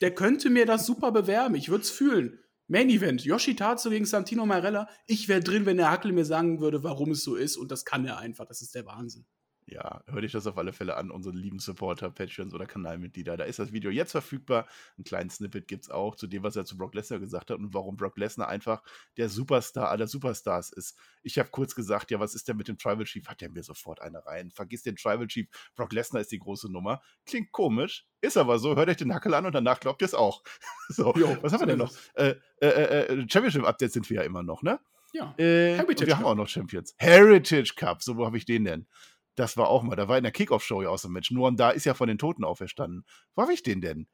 der könnte mir das super bewerben. Ich würde es fühlen. Main Event, Yoshitatsu gegen Santino Marella. Ich wäre drin, wenn der Hackel mir sagen würde, warum es so ist. Und das kann er einfach. Das ist der Wahnsinn. Ja, hör dich das auf alle Fälle an, unsere lieben Supporter, Patreons oder Kanalmitglieder. Da ist das Video jetzt verfügbar. Einen kleinen Snippet gibt es auch zu dem, was er zu Brock Lesnar gesagt hat und warum Brock Lesnar einfach der Superstar aller Superstars ist. Ich habe kurz gesagt, ja, was ist denn mit dem Tribal Chief? Hat er mir sofort eine rein. Vergiss den Tribal Chief. Brock Lesnar ist die große Nummer. Klingt komisch, ist aber so. Hört euch den Hackel an und danach glaubt ihr es auch. so, jo, was haben wir denn noch? Äh, äh, äh, Championship-Updates sind wir ja immer noch, ne? Ja. Äh, wir haben auch noch Champions. Heritage Cup, so wo habe ich den denn? Das war auch mal, da war in der Kickoff-Show ja auch so ein Match. Nur und da ist ja von den Toten auferstanden. Wo habe ich den denn?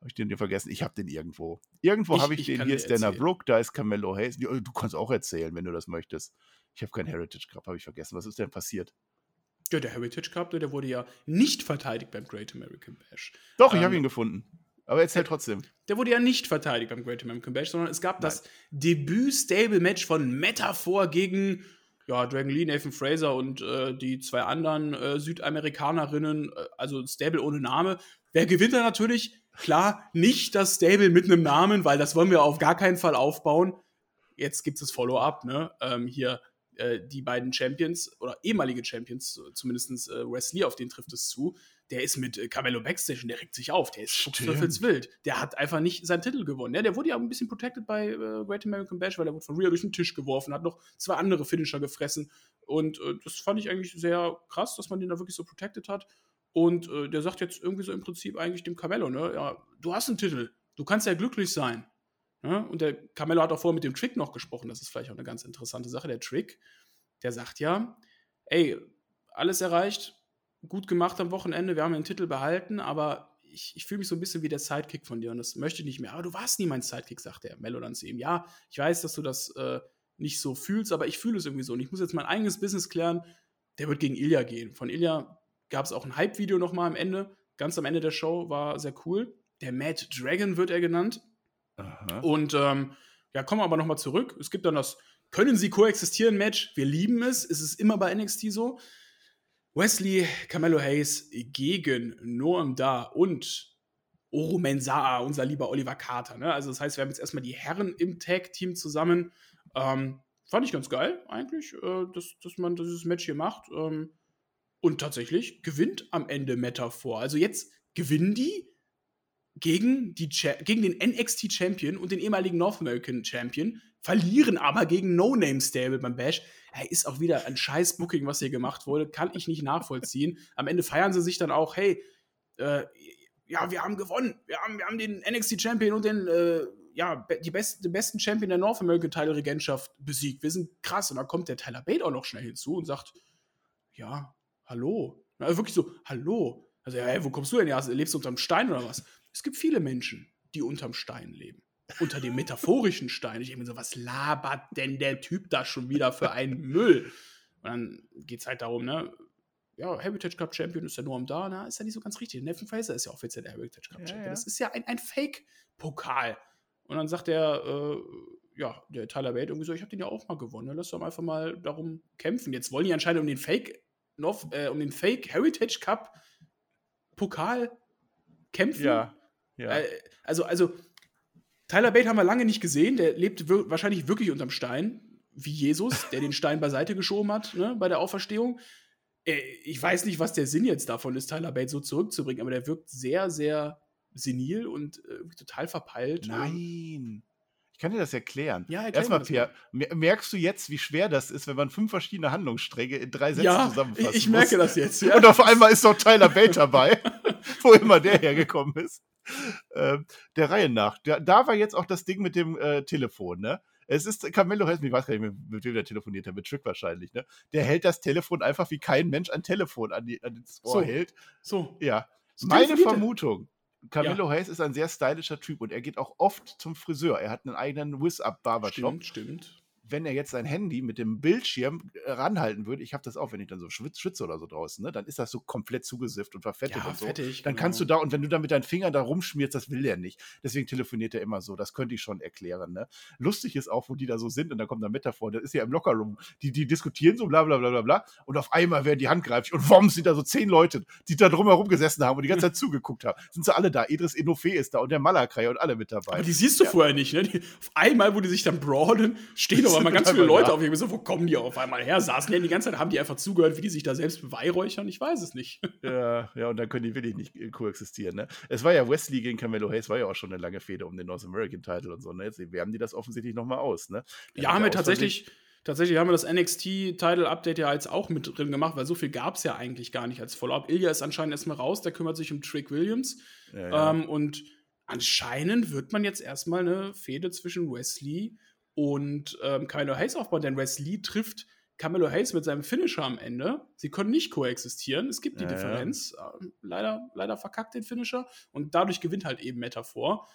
Habe ich den dir vergessen? Ich habe den irgendwo. Irgendwo habe ich, ich, den. Hier ist Dana Brooke, da ist Carmelo Hayes. Du kannst auch erzählen, wenn du das möchtest. Ich habe keinen Heritage Cup, habe ich vergessen. Was ist denn passiert? Ja, der Heritage Cup, der wurde ja nicht verteidigt beim Great American Bash. Doch, ich ähm, habe ihn gefunden. Aber erzähl trotzdem. Der wurde ja nicht verteidigt beim Great American Bash, sondern es gab Nein. das Debüt-Stable-Match von Metaphor gegen ja, Dragon Lee, Nathan Fraser und äh, die zwei anderen äh, Südamerikanerinnen, äh, also Stable ohne Name. Wer gewinnt da natürlich? Klar, nicht das Stable mit einem Namen, weil das wollen wir auf gar keinen Fall aufbauen. Jetzt gibt es das Follow-up, ne? Ähm, hier äh, die beiden Champions oder ehemalige Champions, zumindest äh, Wesley, auf den trifft es zu, der ist mit äh, Carmelo Backstage und der regt sich auf. Der ist wild. Der hat einfach nicht seinen Titel gewonnen. Ja, der wurde ja ein bisschen protected bei äh, Great American Bash, weil der wurde von Rhea durch den Tisch geworfen, hat noch zwei andere Finisher gefressen. Und äh, das fand ich eigentlich sehr krass, dass man den da wirklich so protected hat. Und äh, der sagt jetzt irgendwie so im Prinzip eigentlich dem Carmelo, ne, ja, du hast einen Titel, du kannst ja glücklich sein. Ja? Und der Carmelo hat auch vorher mit dem Trick noch gesprochen, das ist vielleicht auch eine ganz interessante Sache. Der Trick, der sagt ja, ey, alles erreicht, gut gemacht am Wochenende, wir haben den Titel behalten, aber ich, ich fühle mich so ein bisschen wie der Sidekick von dir und das möchte ich nicht mehr. Aber du warst nie mein Sidekick, sagt der Mello dann zu ihm. Ja, ich weiß, dass du das äh, nicht so fühlst, aber ich fühle es irgendwie so. Und ich muss jetzt mein eigenes Business klären. Der wird gegen Ilya gehen. Von Ilya gab es auch ein Hype-Video nochmal am Ende. Ganz am Ende der Show war sehr cool. Der Mad Dragon wird er genannt. Aha. Und ähm, ja, kommen wir aber nochmal zurück. Es gibt dann das Können sie koexistieren Match. Wir lieben es. Es ist immer bei NXT so. Wesley Camelo Hayes gegen Noam Da und Oro Mensah, unser lieber Oliver Carter. Ne? Also das heißt, wir haben jetzt erstmal die Herren im Tag-Team zusammen. Ähm, fand ich ganz geil eigentlich, äh, dass, dass man dieses Match hier macht. Ähm, und tatsächlich gewinnt am Ende Metaphor. Also jetzt gewinnen die gegen, die gegen den NXT Champion und den ehemaligen North American Champion, verlieren aber gegen No Name Stable beim Bash hey, ist auch wieder ein scheiß Booking, was hier gemacht wurde, kann ich nicht nachvollziehen. Am Ende feiern sie sich dann auch, hey, äh, ja, wir haben gewonnen, wir haben, wir haben den NXT Champion und den, äh, ja, die best, den besten Champion der North American Title Regentschaft besiegt. Wir sind krass. Und dann kommt der Tyler Bate auch noch schnell hinzu und sagt, ja, hallo. Also wirklich so, hallo. Also, hey, wo kommst du denn? Ja, lebst du unterm Stein oder was? Es gibt viele Menschen, die unterm Stein leben unter dem metaphorischen Stein. Ich denke mir so, was labert denn der Typ da schon wieder für einen Müll? Und dann geht es halt darum, ne? Ja, Heritage Cup Champion ist ja nur am da, na, ist ja nicht so ganz richtig. Nathan Fraser ist ja offiziell der Heritage Cup Champion. Ja, ja. Das ist ja ein, ein Fake-Pokal. Und dann sagt der, äh, ja, der Tyler Bate irgendwie so, ich habe den ja auch mal gewonnen. Lass doch einfach mal darum kämpfen. Jetzt wollen die anscheinend um den Fake, noch, äh, um den Fake Heritage Cup Pokal kämpfen. Ja. ja. Äh, also, also Tyler Bate haben wir lange nicht gesehen. Der lebt wir wahrscheinlich wirklich unterm Stein, wie Jesus, der den Stein beiseite geschoben hat ne, bei der Auferstehung. Äh, ich weiß nicht, was der Sinn jetzt davon ist, Tyler Bate so zurückzubringen, aber der wirkt sehr, sehr senil und äh, total verpeilt. Nein. Ich kann dir das erklären. Ja, erklär Erstmal, Pierre, merkst du jetzt, wie schwer das ist, wenn man fünf verschiedene Handlungsstränge in drei Sätzen ja, zusammenfasst? Ich, ich merke das jetzt, ja. Und auf einmal ist doch Tyler Bate dabei, wo immer der hergekommen ist. Äh, der Reihe nach. Da, da, war jetzt auch das Ding mit dem äh, Telefon, ne? Es ist Camillo Hesmi, ich weiß gar nicht, mit, mit wem der telefoniert hat, mit Trick wahrscheinlich, ne? Der hält das Telefon einfach wie kein Mensch ein Telefon an, die, an das Ohr so. hält. So. Ja. So Meine Vermutung, Camillo ja. Hayes ist ein sehr stylischer Typ und er geht auch oft zum Friseur. Er hat einen eigenen Whiz-Up-Barbershop. Stimmt, stimmt wenn er jetzt sein Handy mit dem Bildschirm äh, ranhalten würde, ich habe das auch, wenn ich dann so schwitze oder so draußen, ne, dann ist das so komplett zugesifft und verfettet ja, und so. Fettig, dann genau. kannst du da, und wenn du dann mit deinen Fingern da rumschmierst, das will er nicht. Deswegen telefoniert er immer so. Das könnte ich schon erklären. Ne? Lustig ist auch, wo die da so sind und dann kommt da Metaphor, das ist ja im Lockerroom. Die, die diskutieren so bla bla bla bla bla und auf einmal werden die handgreiflich und wom sind da so zehn Leute, die da drumherum gesessen haben und die ganze Zeit zugeguckt haben. Sind sie alle da. Idris Enofe ist da und der Malakai und alle mit dabei. Aber die siehst du ja. vorher nicht, ne? Die, auf einmal, wo die sich dann brawlen, stehen aber mal ganz viele Leute auf. Ich so, wo kommen die auf einmal her? Saßen die die ganze Zeit, haben die einfach zugehört, wie die sich da selbst beweihräuchern? Ich weiß es nicht. Ja, ja, und dann können die wirklich nicht äh, koexistieren. Ne? Es war ja Wesley gegen Camelo Hayes, war ja auch schon eine lange Fehde um den North American Title und so. Ne? Jetzt wärmen die das offensichtlich nochmal aus. Ne? Ja, haben wir tatsächlich. Tatsächlich haben wir das NXT-Title-Update ja jetzt auch mit drin gemacht, weil so viel gab es ja eigentlich gar nicht als Follow-up. Ilya ist anscheinend erstmal raus, der kümmert sich um Trick Williams. Ja, ja. Ähm, und anscheinend wird man jetzt erstmal eine Fehde zwischen Wesley und ähm, Camelo Hayes aufbauen, denn Wesley trifft Camelo Hayes mit seinem Finisher am Ende. Sie können nicht koexistieren. Es gibt die ja, Differenz. Ja. Ähm, leider, leider verkackt den Finisher und dadurch gewinnt halt eben Metaphor.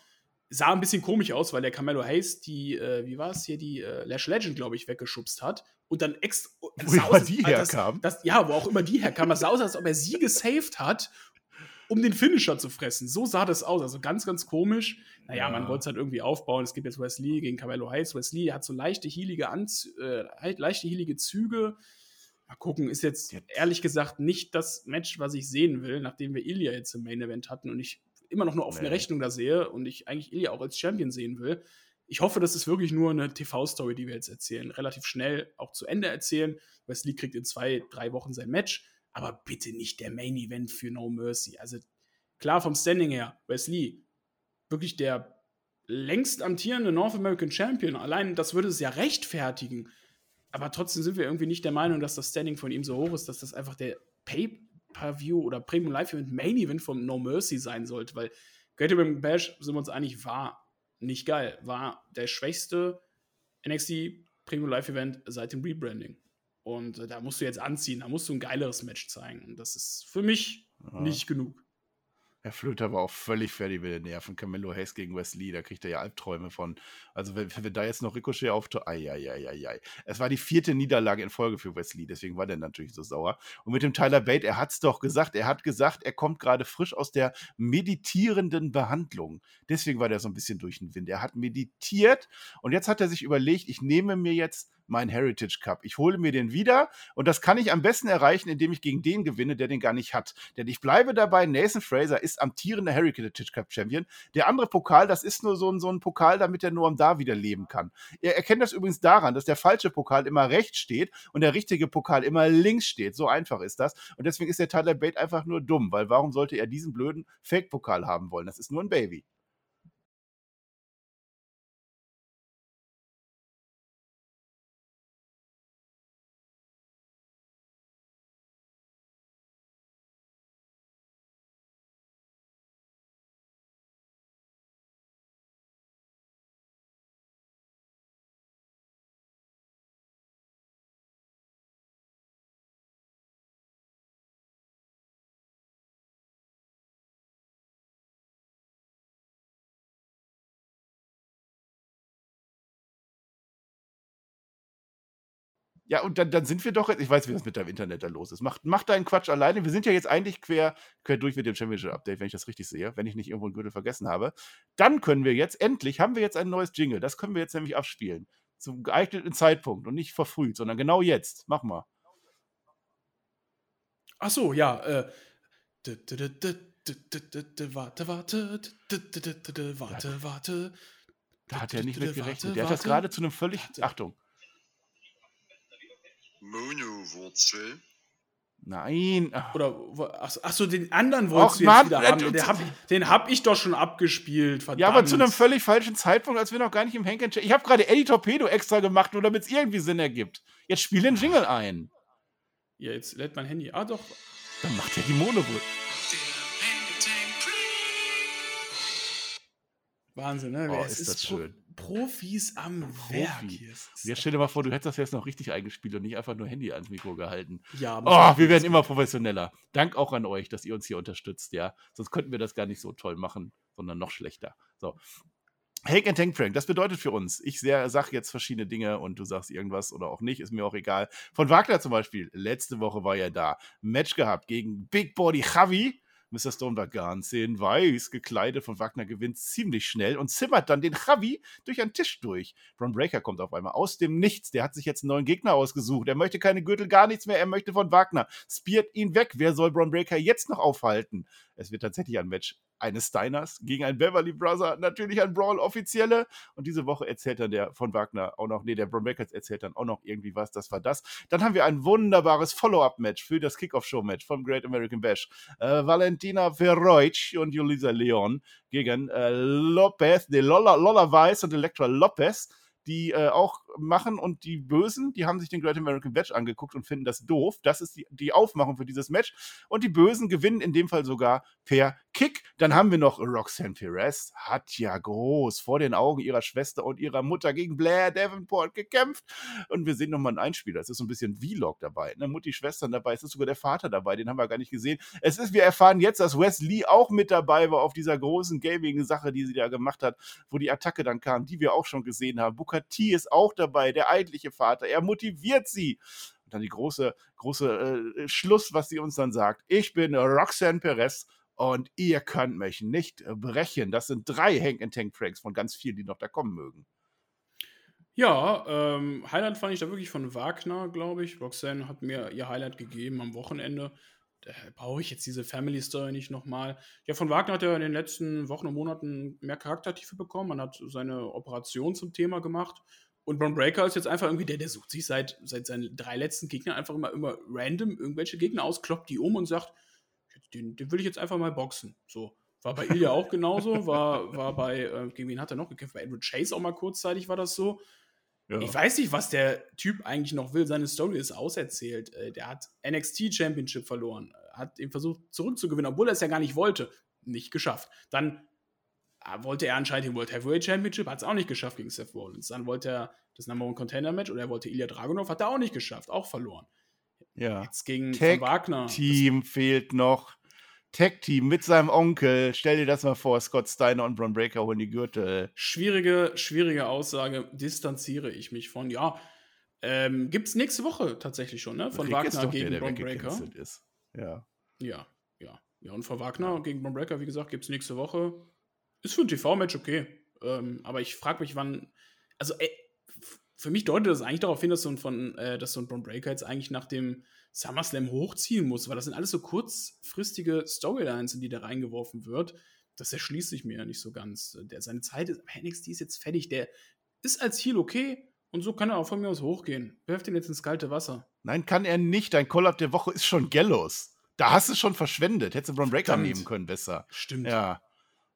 Sah ein bisschen komisch aus, weil der Camelo Hayes die, äh, wie war es hier, die äh, Lash Legend, glaube ich, weggeschubst hat und dann extra. Wo immer die herkam. ja, wo auch immer die herkam. Das sah aus, als ob er sie gesaved hat um den Finisher zu fressen. So sah das aus. Also ganz, ganz komisch. Naja, ja. man wollte es halt irgendwie aufbauen. Es gibt jetzt Wesley gegen Carmelo Hayes. Wesley hat so leichte, hielige, Anz äh, leichte, hielige Züge. Mal gucken, ist jetzt, jetzt ehrlich gesagt nicht das Match, was ich sehen will, nachdem wir Ilya jetzt im Main Event hatten und ich immer noch eine offene nee. Rechnung da sehe und ich eigentlich Ilya auch als Champion sehen will. Ich hoffe, das ist wirklich nur eine TV-Story, die wir jetzt erzählen. Relativ schnell auch zu Ende erzählen. Wesley kriegt in zwei, drei Wochen sein Match, aber bitte nicht der Main Event für No Mercy. Also klar vom Standing her, Wesley, wirklich der längst amtierende North American Champion. Allein das würde es ja rechtfertigen. Aber trotzdem sind wir irgendwie nicht der Meinung, dass das Standing von ihm so hoch ist, dass das einfach der Pay-Per-View oder Premium Live Event Main Event von No Mercy sein sollte, weil Great American Bash, sind wir uns einig, war nicht geil. War der schwächste NXT Premium Live Event seit dem Rebranding. Und äh, da musst du jetzt anziehen, da musst du ein geileres Match zeigen. Und das ist für mich ja. nicht genug. Herr Flöter war auch völlig fertig mit den Nerven. Camillo Hayes gegen Wesley, da kriegt er ja Albträume von. Also, wenn, wenn da jetzt noch Ricochet auftaucht, ai, Es war die vierte Niederlage in Folge für Wesley, deswegen war der natürlich so sauer. Und mit dem Tyler Bate, er hat es doch gesagt, er hat gesagt, er kommt gerade frisch aus der meditierenden Behandlung. Deswegen war der so ein bisschen durch den Wind. Er hat meditiert und jetzt hat er sich überlegt, ich nehme mir jetzt mein Heritage Cup. Ich hole mir den wieder und das kann ich am besten erreichen, indem ich gegen den gewinne, der den gar nicht hat. Denn ich bleibe dabei, Nathan Fraser ist amtierender Heritage Cup Champion. Der andere Pokal, das ist nur so ein, so ein Pokal, damit er nur am da wieder leben kann. Er erkennt das übrigens daran, dass der falsche Pokal immer rechts steht und der richtige Pokal immer links steht. So einfach ist das. Und deswegen ist der Tyler Bate einfach nur dumm, weil warum sollte er diesen blöden Fake-Pokal haben wollen? Das ist nur ein Baby. Ja, und dann, dann sind wir doch, ich weiß, wie das mit deinem Internet da los ist. Mach, mach deinen Quatsch alleine. Wir sind ja jetzt eigentlich quer, quer durch mit dem Championship-Update, wenn ich das richtig sehe, wenn ich nicht irgendwo einen Gürtel vergessen habe. Dann können wir jetzt, endlich, haben wir jetzt ein neues Jingle. Das können wir jetzt nämlich abspielen. Zum geeigneten Zeitpunkt und nicht verfrüht, sondern genau jetzt. Mach mal. Ach so, ja. Äh. Warte, warte. Warte, warte. Da hat er nicht mit gerechnet. Der hat das gerade zu einem völlig. Achtung. Monowurzel. Nein. Oder, achso, den anderen wolltest du jetzt wieder haben. Den hab, den hab ich doch schon abgespielt, verdammt. Ja, aber zu einem völlig falschen Zeitpunkt, als wir noch gar nicht im Henken... Ich habe gerade Eddie Torpedo extra gemacht, nur damit es irgendwie Sinn ergibt. Jetzt spiel den Jingle ein. Ja, jetzt lädt mein Handy. Ah, doch. Dann macht er die Monowurzel. Wahnsinn, ne? Oh, ist, ist das schön. Profis am Werk. Ja, stell dir mal vor, du hättest das jetzt noch richtig eingespielt und nicht einfach nur Handy ans Mikro gehalten. Ja, oh, wir werden immer professioneller. Dank auch an euch, dass ihr uns hier unterstützt, ja. Sonst könnten wir das gar nicht so toll machen, sondern noch schlechter. So. Hank and Tank Prank, das bedeutet für uns, ich sage jetzt verschiedene Dinge und du sagst irgendwas oder auch nicht, ist mir auch egal. Von Wagner zum Beispiel, letzte Woche war er da. Match gehabt gegen Big Body Javi Mr. Stone war ganz in weiß gekleidet von Wagner gewinnt ziemlich schnell und zimmert dann den Javi durch einen Tisch durch. Braun Breaker kommt auf einmal aus dem Nichts. Der hat sich jetzt einen neuen Gegner ausgesucht. Er möchte keine Gürtel, gar nichts mehr. Er möchte von Wagner. Spiert ihn weg. Wer soll Braun Breaker jetzt noch aufhalten? Es wird tatsächlich ein Match eines Steiners gegen einen Beverly Brother, natürlich ein Brawl-Offizielle. Und diese Woche erzählt dann der von Wagner auch noch, nee, der Braun Records erzählt dann auch noch irgendwie was, das war das. Dann haben wir ein wunderbares Follow-up-Match für das Kickoff-Show-Match vom Great American Bash. Äh, Valentina Verreutsch und Julisa Leon gegen äh, Lopez, de Lola, Lola Weiss und Elektra Lopez die äh, auch machen und die Bösen, die haben sich den Great American Badge angeguckt und finden das doof. Das ist die, die Aufmachung für dieses Match. Und die Bösen gewinnen in dem Fall sogar per Kick. Dann haben wir noch Roxanne Perez, hat ja groß vor den Augen ihrer Schwester und ihrer Mutter gegen Blair Davenport gekämpft. Und wir sehen nochmal einen Einspieler. Es ist so ein bisschen Vlog dabei. Ne? Mutti, Schwestern dabei. Es ist sogar der Vater dabei. Den haben wir gar nicht gesehen. Es ist, wir erfahren jetzt, dass Wes Lee auch mit dabei war auf dieser großen Gaming-Sache, die sie da gemacht hat, wo die Attacke dann kam, die wir auch schon gesehen haben. Booker T ist auch dabei, der eigentliche Vater. Er motiviert sie. Und dann die große, große äh, Schluss, was sie uns dann sagt. Ich bin Roxanne Perez und ihr könnt mich nicht brechen. Das sind drei Hank and Tank Pranks von ganz vielen, die noch da kommen mögen. Ja, ähm, Highlight fand ich da wirklich von Wagner, glaube ich. Roxanne hat mir ihr Highlight gegeben am Wochenende. da brauche ich jetzt diese Family Story nicht nochmal. Ja, von Wagner hat er in den letzten Wochen und Monaten mehr Charaktertiefe bekommen. Man hat seine Operation zum Thema gemacht. Und Braun Breaker ist jetzt einfach irgendwie der, der sucht sich seit, seit seinen drei letzten Gegnern einfach immer, immer random irgendwelche Gegner aus, kloppt die um und sagt, den, den will ich jetzt einfach mal boxen. So. War bei Ilya auch genauso, war, war bei, äh, gegen wen hat er noch gekämpft? Bei Andrew Chase auch mal kurzzeitig war das so. Ja. Ich weiß nicht, was der Typ eigentlich noch will. Seine Story ist auserzählt. Äh, der hat NXT Championship verloren, hat ihn versucht zurückzugewinnen, obwohl er es ja gar nicht wollte. Nicht geschafft. Dann äh, wollte er anscheinend den World Heavyweight Championship, hat es auch nicht geschafft gegen Seth Rollins. Dann wollte er das Number One Contender Match oder er wollte Ilya Dragunov, hat er auch nicht geschafft, auch verloren. Ja. Jetzt gegen Tag Wagner. Team fehlt noch. Tag-Team mit seinem Onkel. Stell dir das mal vor, Scott Steiner und Braun Breaker holen die Gürtel. Schwierige, schwierige Aussage. Distanziere ich mich von. Ja, ähm, gibt es nächste Woche tatsächlich schon, ne? Von Rick Wagner gegen der, der Breaker. Ist. Ja. Ja, ja. Ja, und von Wagner gegen Braun Breaker, wie gesagt, gibt es nächste Woche. Ist für ein TV-Match okay. Ähm, aber ich frage mich, wann. Also, ey, für mich deutet das eigentlich darauf hin, dass so ein, von, äh, dass so ein Braun Breaker jetzt eigentlich nach dem SummerSlam hochziehen muss, weil das sind alles so kurzfristige Storylines, in die da reingeworfen wird. Das erschließt sich mir ja nicht so ganz. Der, seine Zeit ist, NXT ist jetzt fertig. Der ist als Heel okay und so kann er auch von mir aus hochgehen. Werft ihn jetzt ins kalte Wasser. Nein, kann er nicht. Dein Call-Up der Woche ist schon Gallows. Da hast du schon verschwendet. Hättest du Braun Breaker Verdammt. nehmen können, besser. Stimmt. Ja.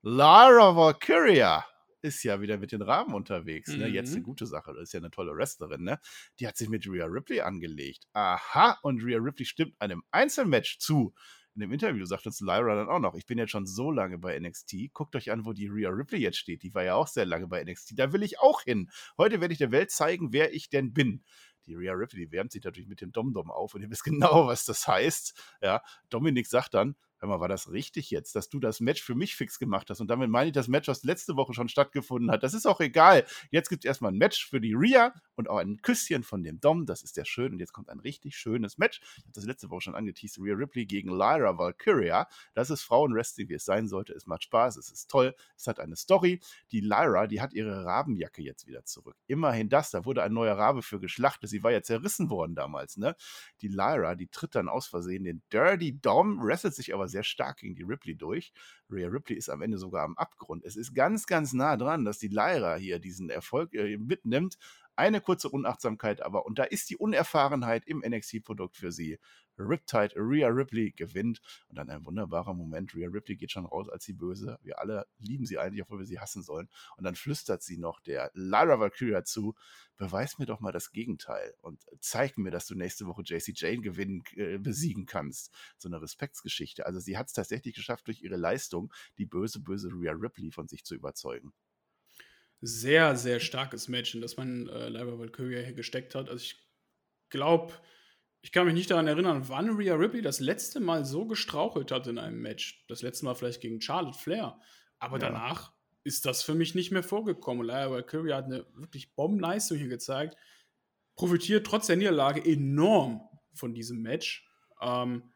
Lara Valkyria ist ja wieder mit den Raben unterwegs. Ne? Jetzt Mhm. eine gute Sache. Das ist ja eine tolle Wrestlerin. Ne? Die hat sich mit Rhea Ripley angelegt. Aha, und Rhea Ripley stimmt einem Einzelmatch zu. In dem Interview sagt uns Lyra dann auch noch, ich bin jetzt schon so lange bei NXT. Guckt euch an, wo die Rhea Ripley jetzt steht. Die war ja auch sehr lange bei NXT. Da will ich auch hin. Heute werde ich der Welt zeigen, wer ich denn bin. Die Rhea Ripley, wärmt sich natürlich mit dem Dom-Dom auf und ihr wisst genau, was das heißt. Ja, Dominik sagt dann, hör mal, war das richtig jetzt, dass du das Match für mich fix gemacht hast? Und damit meine ich das Match, was letzte Woche schon stattgefunden hat. Das ist auch egal. Jetzt gibt es erstmal ein Match für die Rhea und auch ein Küsschen von dem Dom. Das ist sehr schön. Und jetzt kommt ein richtig schönes Match. Ich habe das letzte Woche schon angeteased. Rhea Ripley gegen Lyra Valkyria. Das ist Frauenwrestling, wie es sein sollte. Es macht Spaß, es ist toll. Es hat eine Story. Die Lyra, die hat ihre Rabenjacke jetzt wieder zurück. Immerhin das. Da wurde ein neuer Rabe für geschlachtet. Sie war ja zerrissen worden damals, ne? Die Lyra, die tritt dann aus Versehen den Dirty Dom, wrestelt sich aber sehr stark gegen die Ripley durch. Rhea Ripley ist am Ende sogar am Abgrund. Es ist ganz, ganz nah dran, dass die Lyra hier diesen Erfolg äh, mitnimmt. Eine kurze Unachtsamkeit aber, und da ist die Unerfahrenheit im NXT-Produkt für sie. Riptide Rhea Ripley gewinnt und dann ein wunderbarer Moment. Rhea Ripley geht schon raus als die Böse. Wir alle lieben sie eigentlich, obwohl wir sie hassen sollen. Und dann flüstert sie noch der Lyra Valkyria zu, beweis mir doch mal das Gegenteil und zeig mir, dass du nächste Woche JC Jane gewinnen, äh, besiegen kannst. So eine Respektsgeschichte. Also sie hat es tatsächlich geschafft, durch ihre Leistung die böse, böse Rhea Ripley von sich zu überzeugen. Sehr, sehr starkes Match, in das man äh, Lyra Valkyria hier gesteckt hat. Also ich glaube, ich kann mich nicht daran erinnern, wann Rhea Ripley das letzte Mal so gestrauchelt hat in einem Match. Das letzte Mal vielleicht gegen Charlotte Flair. Aber Ja. danach ist das für mich nicht mehr vorgekommen. Lyra Valkyria hat eine wirklich Bombenleistung hier gezeigt. Profitiert trotz der Niederlage enorm von diesem Match. Ähm,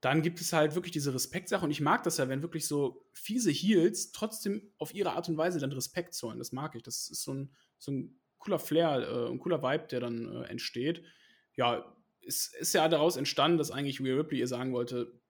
dann gibt es halt wirklich diese Respektsache und ich mag das ja, wenn wirklich so fiese Heels trotzdem auf ihre Art und Weise dann Respekt zollen. Das mag ich. Das ist so ein, so ein cooler Flair, äh, ein cooler Vibe, der dann äh, entsteht. Ja, es ist ja daraus entstanden, dass eigentlich Rhea Ripley ihr sagen wollte,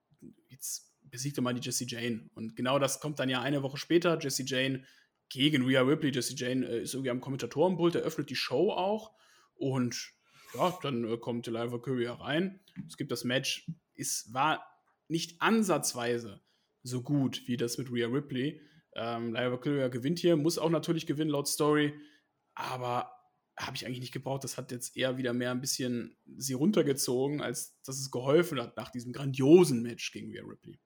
jetzt besiegt doch mal die Jessie Jane. Und genau das kommt dann ja eine Woche später. Jessie Jane gegen Rhea Ripley. Jessie Jane äh, ist irgendwie am Kommentatorenpult, eröffnet die Show auch. Und ja, dann äh, kommt Lyra Valkyria rein. Es gibt das Match. Es war nicht ansatzweise so gut wie das mit Rhea Ripley. Ähm, Lyra Valkyria gewinnt hier, muss auch natürlich gewinnen laut Story. Aber habe ich eigentlich nicht gebraucht. Das hat jetzt eher wieder mehr ein bisschen sie runtergezogen, als dass es geholfen hat nach diesem grandiosen Match gegen Rhea Ripley.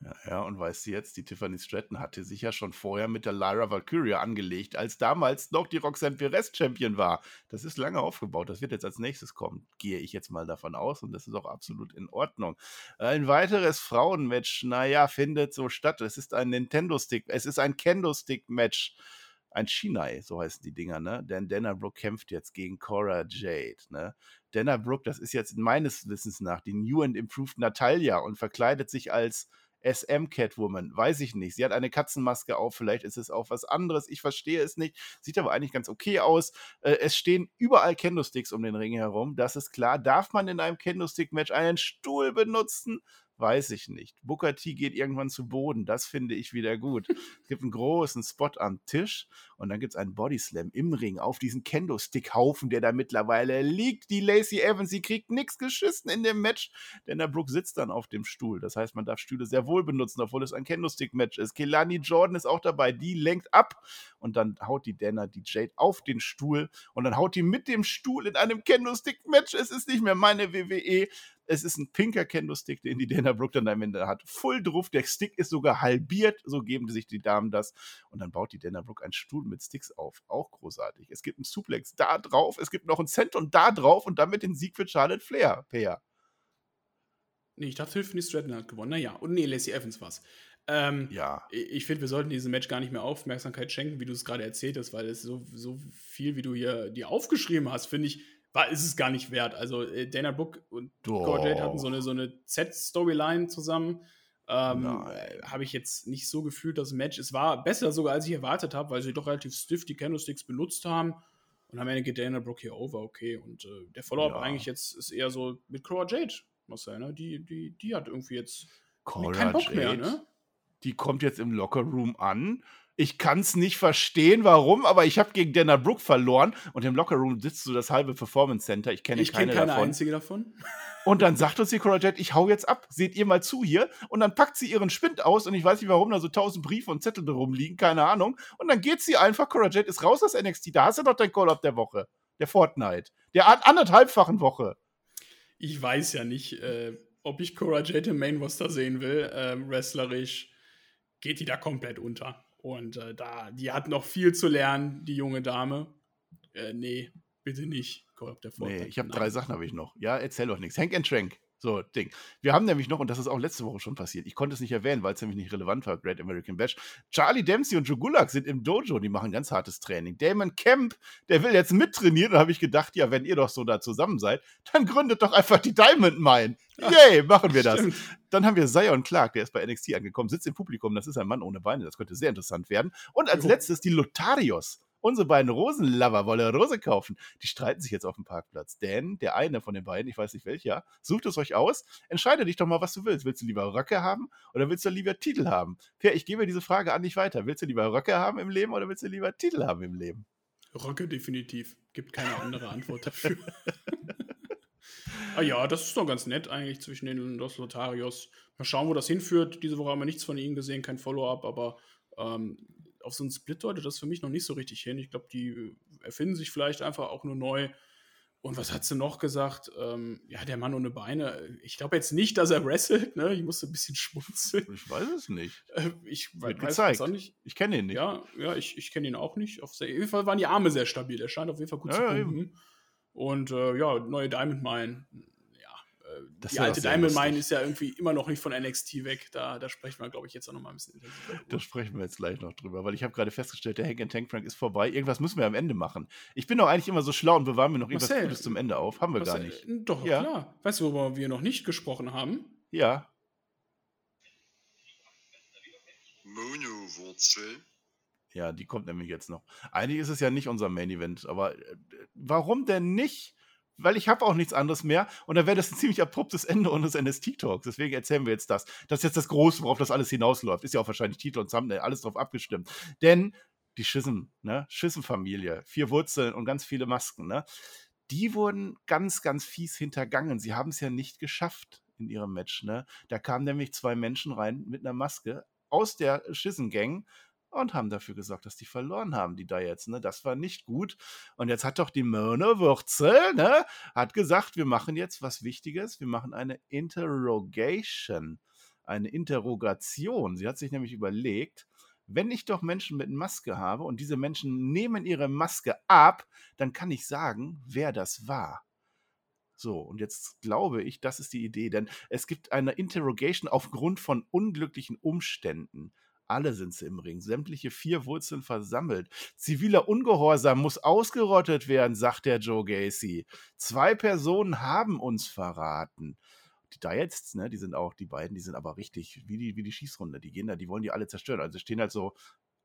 Ja, ja, und weißt du jetzt, die Tiffany Stratton hatte sich ja schon vorher mit der Lyra Valkyria angelegt, als damals noch die Roxanne Perez Champion war. Das ist lange aufgebaut. Das wird jetzt als nächstes kommen. Gehe ich jetzt mal davon aus und das ist auch absolut in Ordnung. Ein weiteres Frauenmatch, naja, findet so statt. Es ist ein Nintendo-Stick, es ist ein Kendo-Stick-Match. Ein Shinai, so heißen die Dinger, ne? Denn Dana Brooke kämpft jetzt gegen Cora Jade, ne? Dana Brooke, das ist jetzt meines Wissens nach die New and Improved Natalia und verkleidet sich als SM Catwoman, weiß ich nicht. Sie hat eine Katzenmaske auf, vielleicht ist es auch was anderes. Ich verstehe es nicht. Sieht aber eigentlich ganz okay aus. Äh, es stehen überall Kendo-Sticks um den Ring herum. Das ist klar. Darf man in einem Kendo-Stick-Match einen Stuhl benutzen? Weiß ich nicht. Booker T geht irgendwann zu Boden, das finde ich wieder gut. es gibt einen großen Spot am Tisch und dann gibt es einen Bodyslam im Ring auf diesen Kendo-Stick-Haufen, der da mittlerweile liegt. Die Lacey Evans, sie kriegt nichts geschissen in dem Match, denn der Brooke sitzt dann auf dem Stuhl. Das heißt, man darf Stühle sehr wohl benutzen, obwohl es ein Kendo-Stick-Match ist. Kelani Jordan ist auch dabei, die lenkt ab und dann haut die Dana die Jade auf den Stuhl und dann haut die mit dem Stuhl in einem Kendo-Stick-Match. Es ist nicht mehr meine WWE, es ist ein pinker Kendo-Stick, den die Dana Brooke dann am Ende hat. Full drauf. Der Stick ist sogar halbiert. So geben sich die Damen das. Und dann baut die Dana Brooke einen Stuhl mit Sticks auf. Auch großartig. Es gibt einen Suplex da drauf. Es gibt noch einen und da drauf und damit den Sieg für Charlotte Flair. Peer. Nee, ich dachte, Tiffany Stratton hat gewonnen. Naja, und nee, Lacey Evans war's. Ähm, ja. Ich finde, wir sollten diesem Match gar nicht mehr Aufmerksamkeit schenken, wie du es gerade erzählt hast, weil es so, so viel, wie du hier dir aufgeschrieben hast, finde ich, war, ist es gar nicht wert. Also äh, Dana Brooke und Gorjade hatten so eine, so eine Z-Storyline zusammen. Ähm, habe ich jetzt nicht so gefühlt, das Match. Es war besser sogar, als ich erwartet habe, weil sie doch relativ stiff die Candlesticks benutzt haben. Und am Ende geht Dana Brooke hier over, okay. Und äh, der Follow-up ja. eigentlich jetzt ist eher so mit Cora Jade, Marcel, ne? Die, die, die hat irgendwie jetzt Cora keinen Bock Jade, mehr, ne? Die kommt jetzt im Locker-Room an ich kann es nicht verstehen, warum, aber ich habe gegen Dana Brooke verloren und im Lockerroom sitzt so das halbe Performance Center. Ich kenne keine, kenn keine davon. einzige davon. Und dann sagt uns die Cora Jet, ich hau jetzt ab. Seht ihr mal zu hier. Und dann packt sie ihren Spind aus und ich weiß nicht, warum da so tausend Briefe und Zettel drum liegen, keine Ahnung. Und dann geht sie einfach, Cora Jet ist raus aus NXT. Da hast du doch dein Call-Up der Woche. Der Fortnite. Der anderthalbfachen Woche. Ich weiß ja nicht, äh, ob ich Cora Jet im Main Roster sehen will. Ähm, wrestlerisch geht die da komplett unter. Und äh, da, die hat noch viel zu lernen, die junge Dame. Äh, nee, bitte nicht. Der nee, ich habe drei Sachen habe ich noch. Ja, erzähl doch nichts. Hank and Trank. So, Ding. Wir haben nämlich noch, und das ist auch letzte Woche schon passiert, ich konnte es nicht erwähnen, weil es nämlich nicht relevant war, Great American Bash. Charlie Dempsey und Joe Gulak sind im Dojo, die machen ganz hartes Training. Damon Kemp, der will jetzt mittrainieren, da habe ich gedacht, ja, wenn ihr doch so da zusammen seid, dann gründet doch einfach die Diamond Mine. Yay, machen wir das. Dann haben wir Zion Clark, der ist bei NXT angekommen, sitzt im Publikum, das ist ein Mann ohne Beine, das könnte sehr interessant werden. Und als jo. letztes die Lotarios. Unsere beiden Rosenlover wollen Rose kaufen. Die streiten sich jetzt auf dem Parkplatz. Denn der eine von den beiden, ich weiß nicht welcher, sucht es euch aus. Entscheide dich doch mal, was du willst. Willst du lieber Röcke haben oder willst du lieber Titel haben? Per, ich gebe diese Frage an dich weiter. Willst du lieber Röcke haben im Leben oder willst du lieber Titel haben im Leben? Röcke definitiv. Gibt keine andere Antwort dafür. ah ja, das ist doch ganz nett eigentlich zwischen den Los Lotarios. Mal schauen, wo das hinführt. Diese Woche haben wir nichts von ihnen gesehen, kein Follow-up, aber ähm, auf so einen Split deutet das für mich noch nicht so richtig hin. Ich glaube, die äh, erfinden sich vielleicht einfach auch nur neu. Und was hat sie noch gesagt? Ähm, ja, der Mann ohne Beine. Ich glaube jetzt nicht, dass er wrestelt. Ne? Ich musste ein bisschen schmunzeln. Ich weiß es nicht. Äh, ich Wird weiß gezeigt. es nicht. Ich kenne ihn nicht. Ja, ja ich, ich kenne ihn auch nicht. Auf jeden Fall waren die Arme sehr stabil. Er scheint auf jeden Fall gut ja, zu pumpen. Und äh, ja, neue Diamond Mine das die alte Diamond Mine ist ja irgendwie immer noch nicht von NXT weg. Da, da sprechen wir, glaube ich, jetzt auch noch mal ein bisschen intensiver Da sprechen wir jetzt gleich noch drüber, weil ich habe gerade festgestellt, der Hank and Tank Frank ist vorbei. Irgendwas müssen wir am Ende machen. Ich bin doch eigentlich immer so schlau und bewahren wir noch irgendwas Marcel, Gutes zum Ende auf. Haben wir Marcel, gar nicht. Doch, ja. klar. Weißt du, worüber wir noch nicht gesprochen haben? Ja. Mono-Wurzel. Ja, die kommt nämlich jetzt noch. Eigentlich ist es ja nicht unser Main Event, aber äh, warum denn nicht? Weil ich habe auch nichts anderes mehr. Und dann wäre das ein ziemlich abruptes Ende unseres NST-Talks. Deswegen erzählen wir jetzt das. Das ist jetzt das Große, worauf das alles hinausläuft. Ist ja auch wahrscheinlich Titel und Thumbnail, alles drauf abgestimmt. Denn die Schism, ne? Schism-Familie, vier Wurzeln und ganz viele Masken, ne? Die wurden ganz, ganz fies hintergangen. Sie haben es ja nicht geschafft in ihrem Match, ne? Da kamen nämlich zwei Menschen rein mit einer Maske aus der Schism-Gang und haben dafür gesorgt, dass die verloren haben, die da jetzt. Ne? Das war nicht gut. Und jetzt hat doch die Mörner Wurzel, ne, hat gesagt, wir machen jetzt was Wichtiges. Wir machen eine Interrogation, eine Interrogation. Sie hat sich nämlich überlegt, wenn ich doch Menschen mit Maske habe und diese Menschen nehmen ihre Maske ab, dann kann ich sagen, wer das war. So, und jetzt glaube ich, das ist die Idee, denn es gibt eine Interrogation aufgrund von unglücklichen Umständen. Alle sind sie im Ring, sämtliche vier Wurzeln versammelt. Ziviler Ungehorsam muss ausgerottet werden, sagt der Joe Gacy. Zwei Personen haben uns verraten. Die Diets, ne, die sind auch, die beiden, die sind aber richtig wie die, wie die Schießrunde. Die gehen da, die wollen die alle zerstören. Also stehen halt so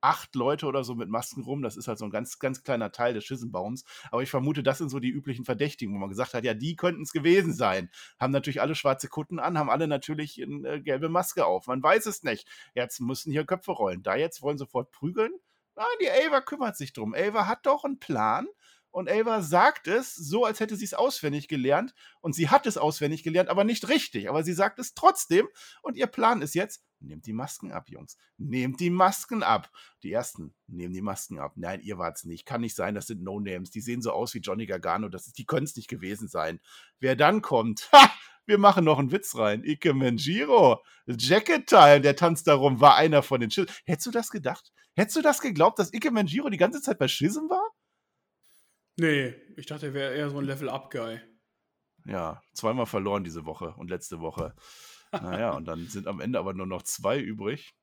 acht Leute oder so mit Masken rum. Das ist halt so ein ganz, ganz kleiner Teil des Schissenbaums. Aber ich vermute, das sind so die üblichen Verdächtigen, wo man gesagt hat, ja, die könnten es gewesen sein. Haben natürlich alle schwarze Kutten an, haben alle natürlich eine äh, gelbe Maske auf. Man weiß es nicht. Jetzt müssen hier Köpfe rollen. Da jetzt wollen sofort prügeln. Nein, die Ava kümmert sich drum. Ava hat doch einen Plan und Ava sagt es so, als hätte sie es auswendig gelernt. Und sie hat es auswendig gelernt, aber nicht richtig. Aber sie sagt es trotzdem. Und ihr Plan ist jetzt, nehmt die Masken ab, Jungs. Nehmt die Masken ab. Die ersten nehmen die Masken ab. Nein, ihr wart's nicht. Kann nicht sein, das sind No-Names. Die sehen so aus wie Johnny Gargano. Das ist, die können es nicht gewesen sein. Wer dann kommt, ha! Wir machen noch einen Witz rein. Ike Menjiro, Jacket Time, der tanzt darum, war einer von den Schism. Hättest du das gedacht? Hättest du das geglaubt, dass Ike Menjiro die ganze Zeit bei Schism war? Nee, ich dachte, er wäre eher so ein Level-Up-Guy. Ja, zweimal verloren diese Woche und letzte Woche. Naja, und dann sind am Ende aber nur noch zwei übrig.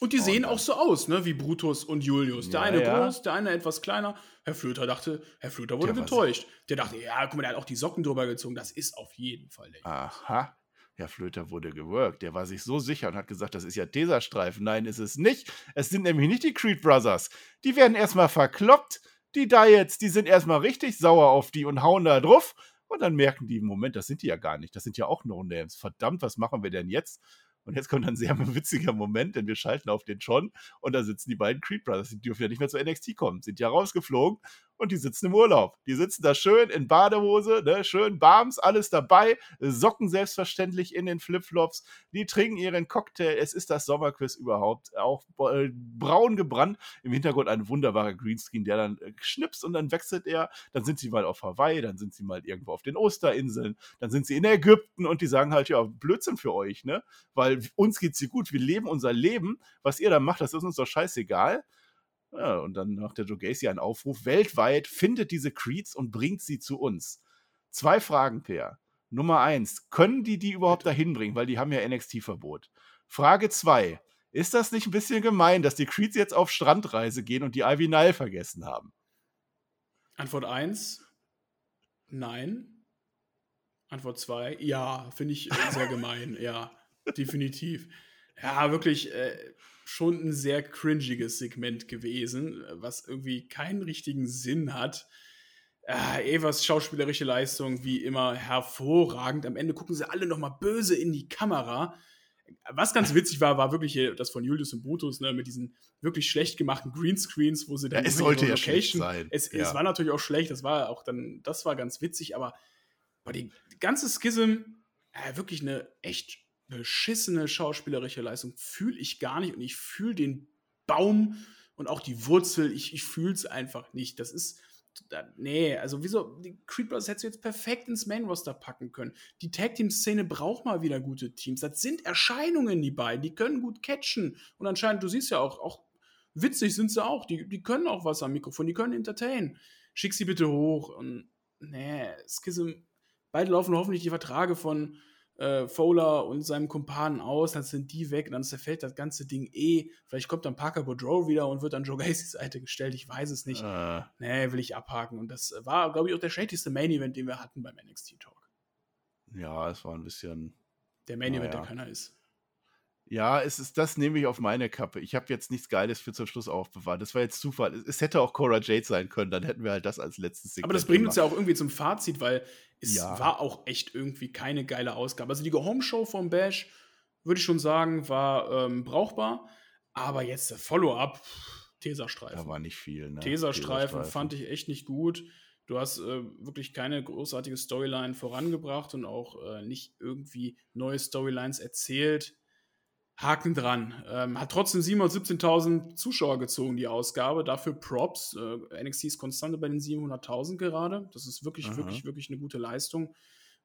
Und die sehen und auch so aus, ne, wie Brutus und Julius. Der Ja, eine ja. groß, der eine etwas kleiner. Herr Flöter dachte, Herr Flöter wurde Der getäuscht. Der dachte, ja, guck mal, der hat auch die Socken drüber gezogen. Das ist auf jeden Fall der. Aha. Herr Flöter wurde geworkt. Der war sich so sicher und hat gesagt, das ist ja Tesastreifen. Nein, ist es nicht. Es sind nämlich nicht die Creed Brothers. Die werden erstmal verkloppt. Die Diets, die sind erstmal richtig sauer auf die und hauen da drauf. Und dann merken die, Moment, das sind die ja gar nicht. Das sind ja auch No-Names. Verdammt, was machen wir denn jetzt? Und jetzt kommt ein sehr witziger Moment, denn wir schalten auf den John und da sitzen die beiden Creed Brothers. Die dürfen ja nicht mehr zu NXT kommen, sind ja rausgeflogen und die sitzen im Urlaub. Die sitzen da schön in Badehose, ne, schön Barms, alles dabei, Socken selbstverständlich in den Flipflops. Die trinken ihren Cocktail. Es ist das Sommerquiz überhaupt. Auch äh, braun gebrannt. Im Hintergrund ein wunderbarer Greenscreen, der dann äh, schnipst und dann wechselt er. Dann sind sie mal auf Hawaii, dann sind sie mal irgendwo auf den Osterinseln, dann sind sie in Ägypten und die sagen halt, ja, Blödsinn für euch, ne? Weil uns geht's hier gut, wir leben unser Leben. Was ihr da macht, das ist uns doch scheißegal. Ja, und dann macht der Joe Gacy einen Aufruf weltweit, findet diese Creeds und bringt sie zu uns. Zwei Fragen, Per. Nummer eins, können die die überhaupt dahin bringen? Weil die haben ja NXT-Verbot. Frage zwei, ist das nicht ein bisschen gemein, dass die Creeds jetzt auf Strandreise gehen und die Ivy Nile vergessen haben? Antwort 1, nein. Antwort 2, ja, finde ich sehr gemein, ja, definitiv. Ja, wirklich äh, schon ein sehr cringiges Segment gewesen, was irgendwie keinen richtigen Sinn hat. Äh, Evas schauspielerische Leistung, wie immer, hervorragend. Am Ende gucken sie alle nochmal böse in die Kamera. Was ganz witzig war, war wirklich das von Julius und Brutus, ne, mit diesen wirklich schlecht gemachten Greenscreens, wo sie dann Ja, es sollte ja schlecht sein. Es, Ja. es war natürlich auch schlecht, das war auch dann, das war ganz witzig, aber die ganze Schism, äh, wirklich eine echt beschissene schauspielerische Leistung, fühle ich gar nicht und ich fühle den Baum und auch die Wurzel, ich, ich fühle es einfach nicht. Das ist, nee, also wieso, die Creed Brothers hättest du jetzt perfekt ins Main-Roster packen können. Die Tag-Team-Szene braucht mal wieder gute Teams. Das sind Erscheinungen, die beiden, die können gut catchen und anscheinend, du siehst ja auch, auch witzig sind sie auch, die, die können auch was am Mikrofon, die können entertainen. Schick sie bitte hoch und nee, Schism, beide laufen hoffentlich die Vertrage von äh, Fowler und seinem Kumpanen aus, dann sind die weg, dann zerfällt das ganze Ding eh. Vielleicht kommt dann Parker Boudreau wieder und wird an Joe Gacy's Seite gestellt, ich weiß es nicht. Äh, Nee, will ich abhaken. Und das war, glaube ich, auch der schlechteste Main-Event, den wir hatten beim NXT Talk. ja, es war ein bisschen. Der Main-Event, Naja. der keiner ist. Ja, es ist, das nehme ich auf meine Kappe. Ich habe jetzt nichts Geiles für zum Schluss aufbewahrt. Das war jetzt Zufall. Es, es hätte auch Cora Jade sein können, dann hätten wir halt das als letztes Aber das bringt uns ja auch irgendwie zum Fazit, weil es Ja. war auch echt irgendwie keine geile Ausgabe. Also die Go-Home-Show vom Bash, würde ich schon sagen, war ähm, brauchbar. Aber jetzt der Follow-up, pff, Da war nicht viel. Ne? Tesastreifen fand ich echt nicht gut. Du hast äh, wirklich keine großartige Storyline vorangebracht und auch äh, nicht irgendwie neue Storylines erzählt. Haken dran. Ähm, hat trotzdem 717.000 Zuschauer gezogen, die Ausgabe. Dafür Props. Äh, NXT ist konstant bei den 700.000 gerade. Das ist wirklich, Aha. wirklich, wirklich eine gute Leistung.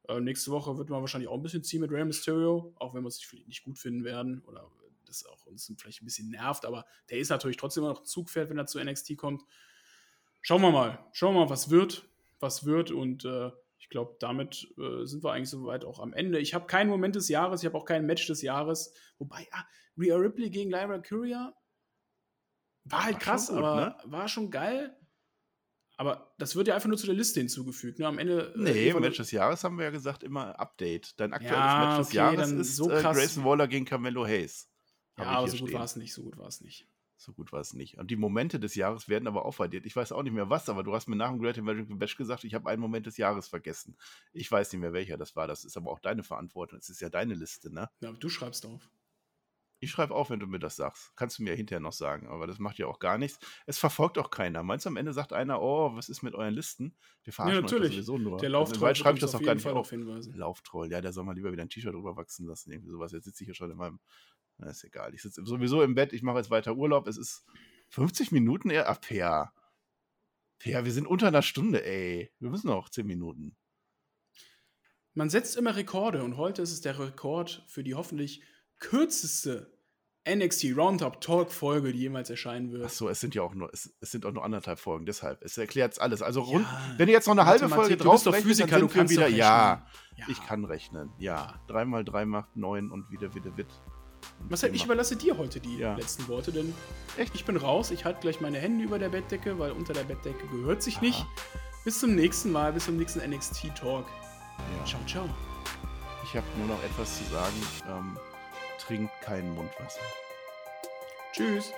Äh, nächste Woche wird man wahrscheinlich auch ein bisschen ziehen mit Rey Mysterio, auch wenn wir es sich vielleicht nicht gut finden werden oder das auch uns vielleicht ein bisschen nervt, aber der ist natürlich trotzdem immer noch ein Zugpferd, wenn er zu NXT kommt. Schauen wir mal. Schauen wir mal, was wird. Was wird und äh, ich glaube, damit äh, sind wir eigentlich soweit auch am Ende. Ich habe keinen Moment des Jahres, ich habe auch kein Match des Jahres. Wobei, ah, Rhea Ripley gegen Lyra Curia war halt War krass, gut, aber ne? war schon geil. Aber das wird ja einfach nur zu der Liste hinzugefügt. Ne? Am Ende. äh, Nee, evalu- Match des Jahres haben wir ja gesagt, immer Update. Dein aktuelles Ja, Match des okay, Jahres ist so äh, krass. Grayson Waller gegen Carmelo Hayes. Ja, aber so gut war es nicht. So gut war es nicht. So gut war es nicht. Und die Momente des Jahres werden aber aufaddiert. Ich weiß auch nicht mehr was, aber du hast mir nach dem Great American Bash gesagt, ich habe einen Moment des Jahres vergessen. Ich weiß nicht mehr, welcher das war. Das ist aber auch deine Verantwortung. Es ist ja deine Liste, ne? Ja, aber du schreibst auf. Ich schreibe auf, wenn du mir das sagst. Kannst du mir ja hinterher noch sagen, aber das macht ja auch gar nichts. Es verfolgt auch keiner. Meinst du, am Ende sagt einer, oh, was ist mit euren Listen? Wir verarschen Ja, natürlich. sowieso nur. Der Lauftroll Wald schreibe ich das auch gar nicht Fall auf. hinweisen. Lauftroll, ja, der soll mal lieber wieder ein T-Shirt drüber wachsen lassen, irgendwie sowas. Jetzt sitze ich ja schon in meinem. Na, ist egal. Ich sitze sowieso im Bett, ich mache jetzt weiter Urlaub. Es ist 50 Minuten eher. Ach, Per. Per, wir sind unter einer Stunde, ey. Wir müssen noch 10 Minuten. Man setzt immer Rekorde und heute ist es der Rekord für die hoffentlich kürzeste NXT Roundup Talk Folge, die jemals erscheinen wird. Ach so, es sind ja auch nur, es, es sind auch nur anderthalb Folgen, deshalb. Es erklärt alles. Also rund, Ja, wenn du jetzt noch eine halbe Folge du drauf bist doch Physiker, dann du sind wir kannst wieder. Ja. Ja. ich kann rechnen. Ja, 3 mal 3 macht 9 und wieder, wieder, wit. Marcel, ich überlasse dir heute die Ja. letzten Worte, denn Echt? ich bin raus. Ich halte gleich meine Hände über der Bettdecke, weil unter der Bettdecke gehört sich Aha. nicht. Bis zum nächsten Mal, bis zum nächsten NXT Talk. Ja. Ciao, ciao. Ich habe nur noch etwas zu sagen. Ähm, trink kein Mundwasser. Tschüss.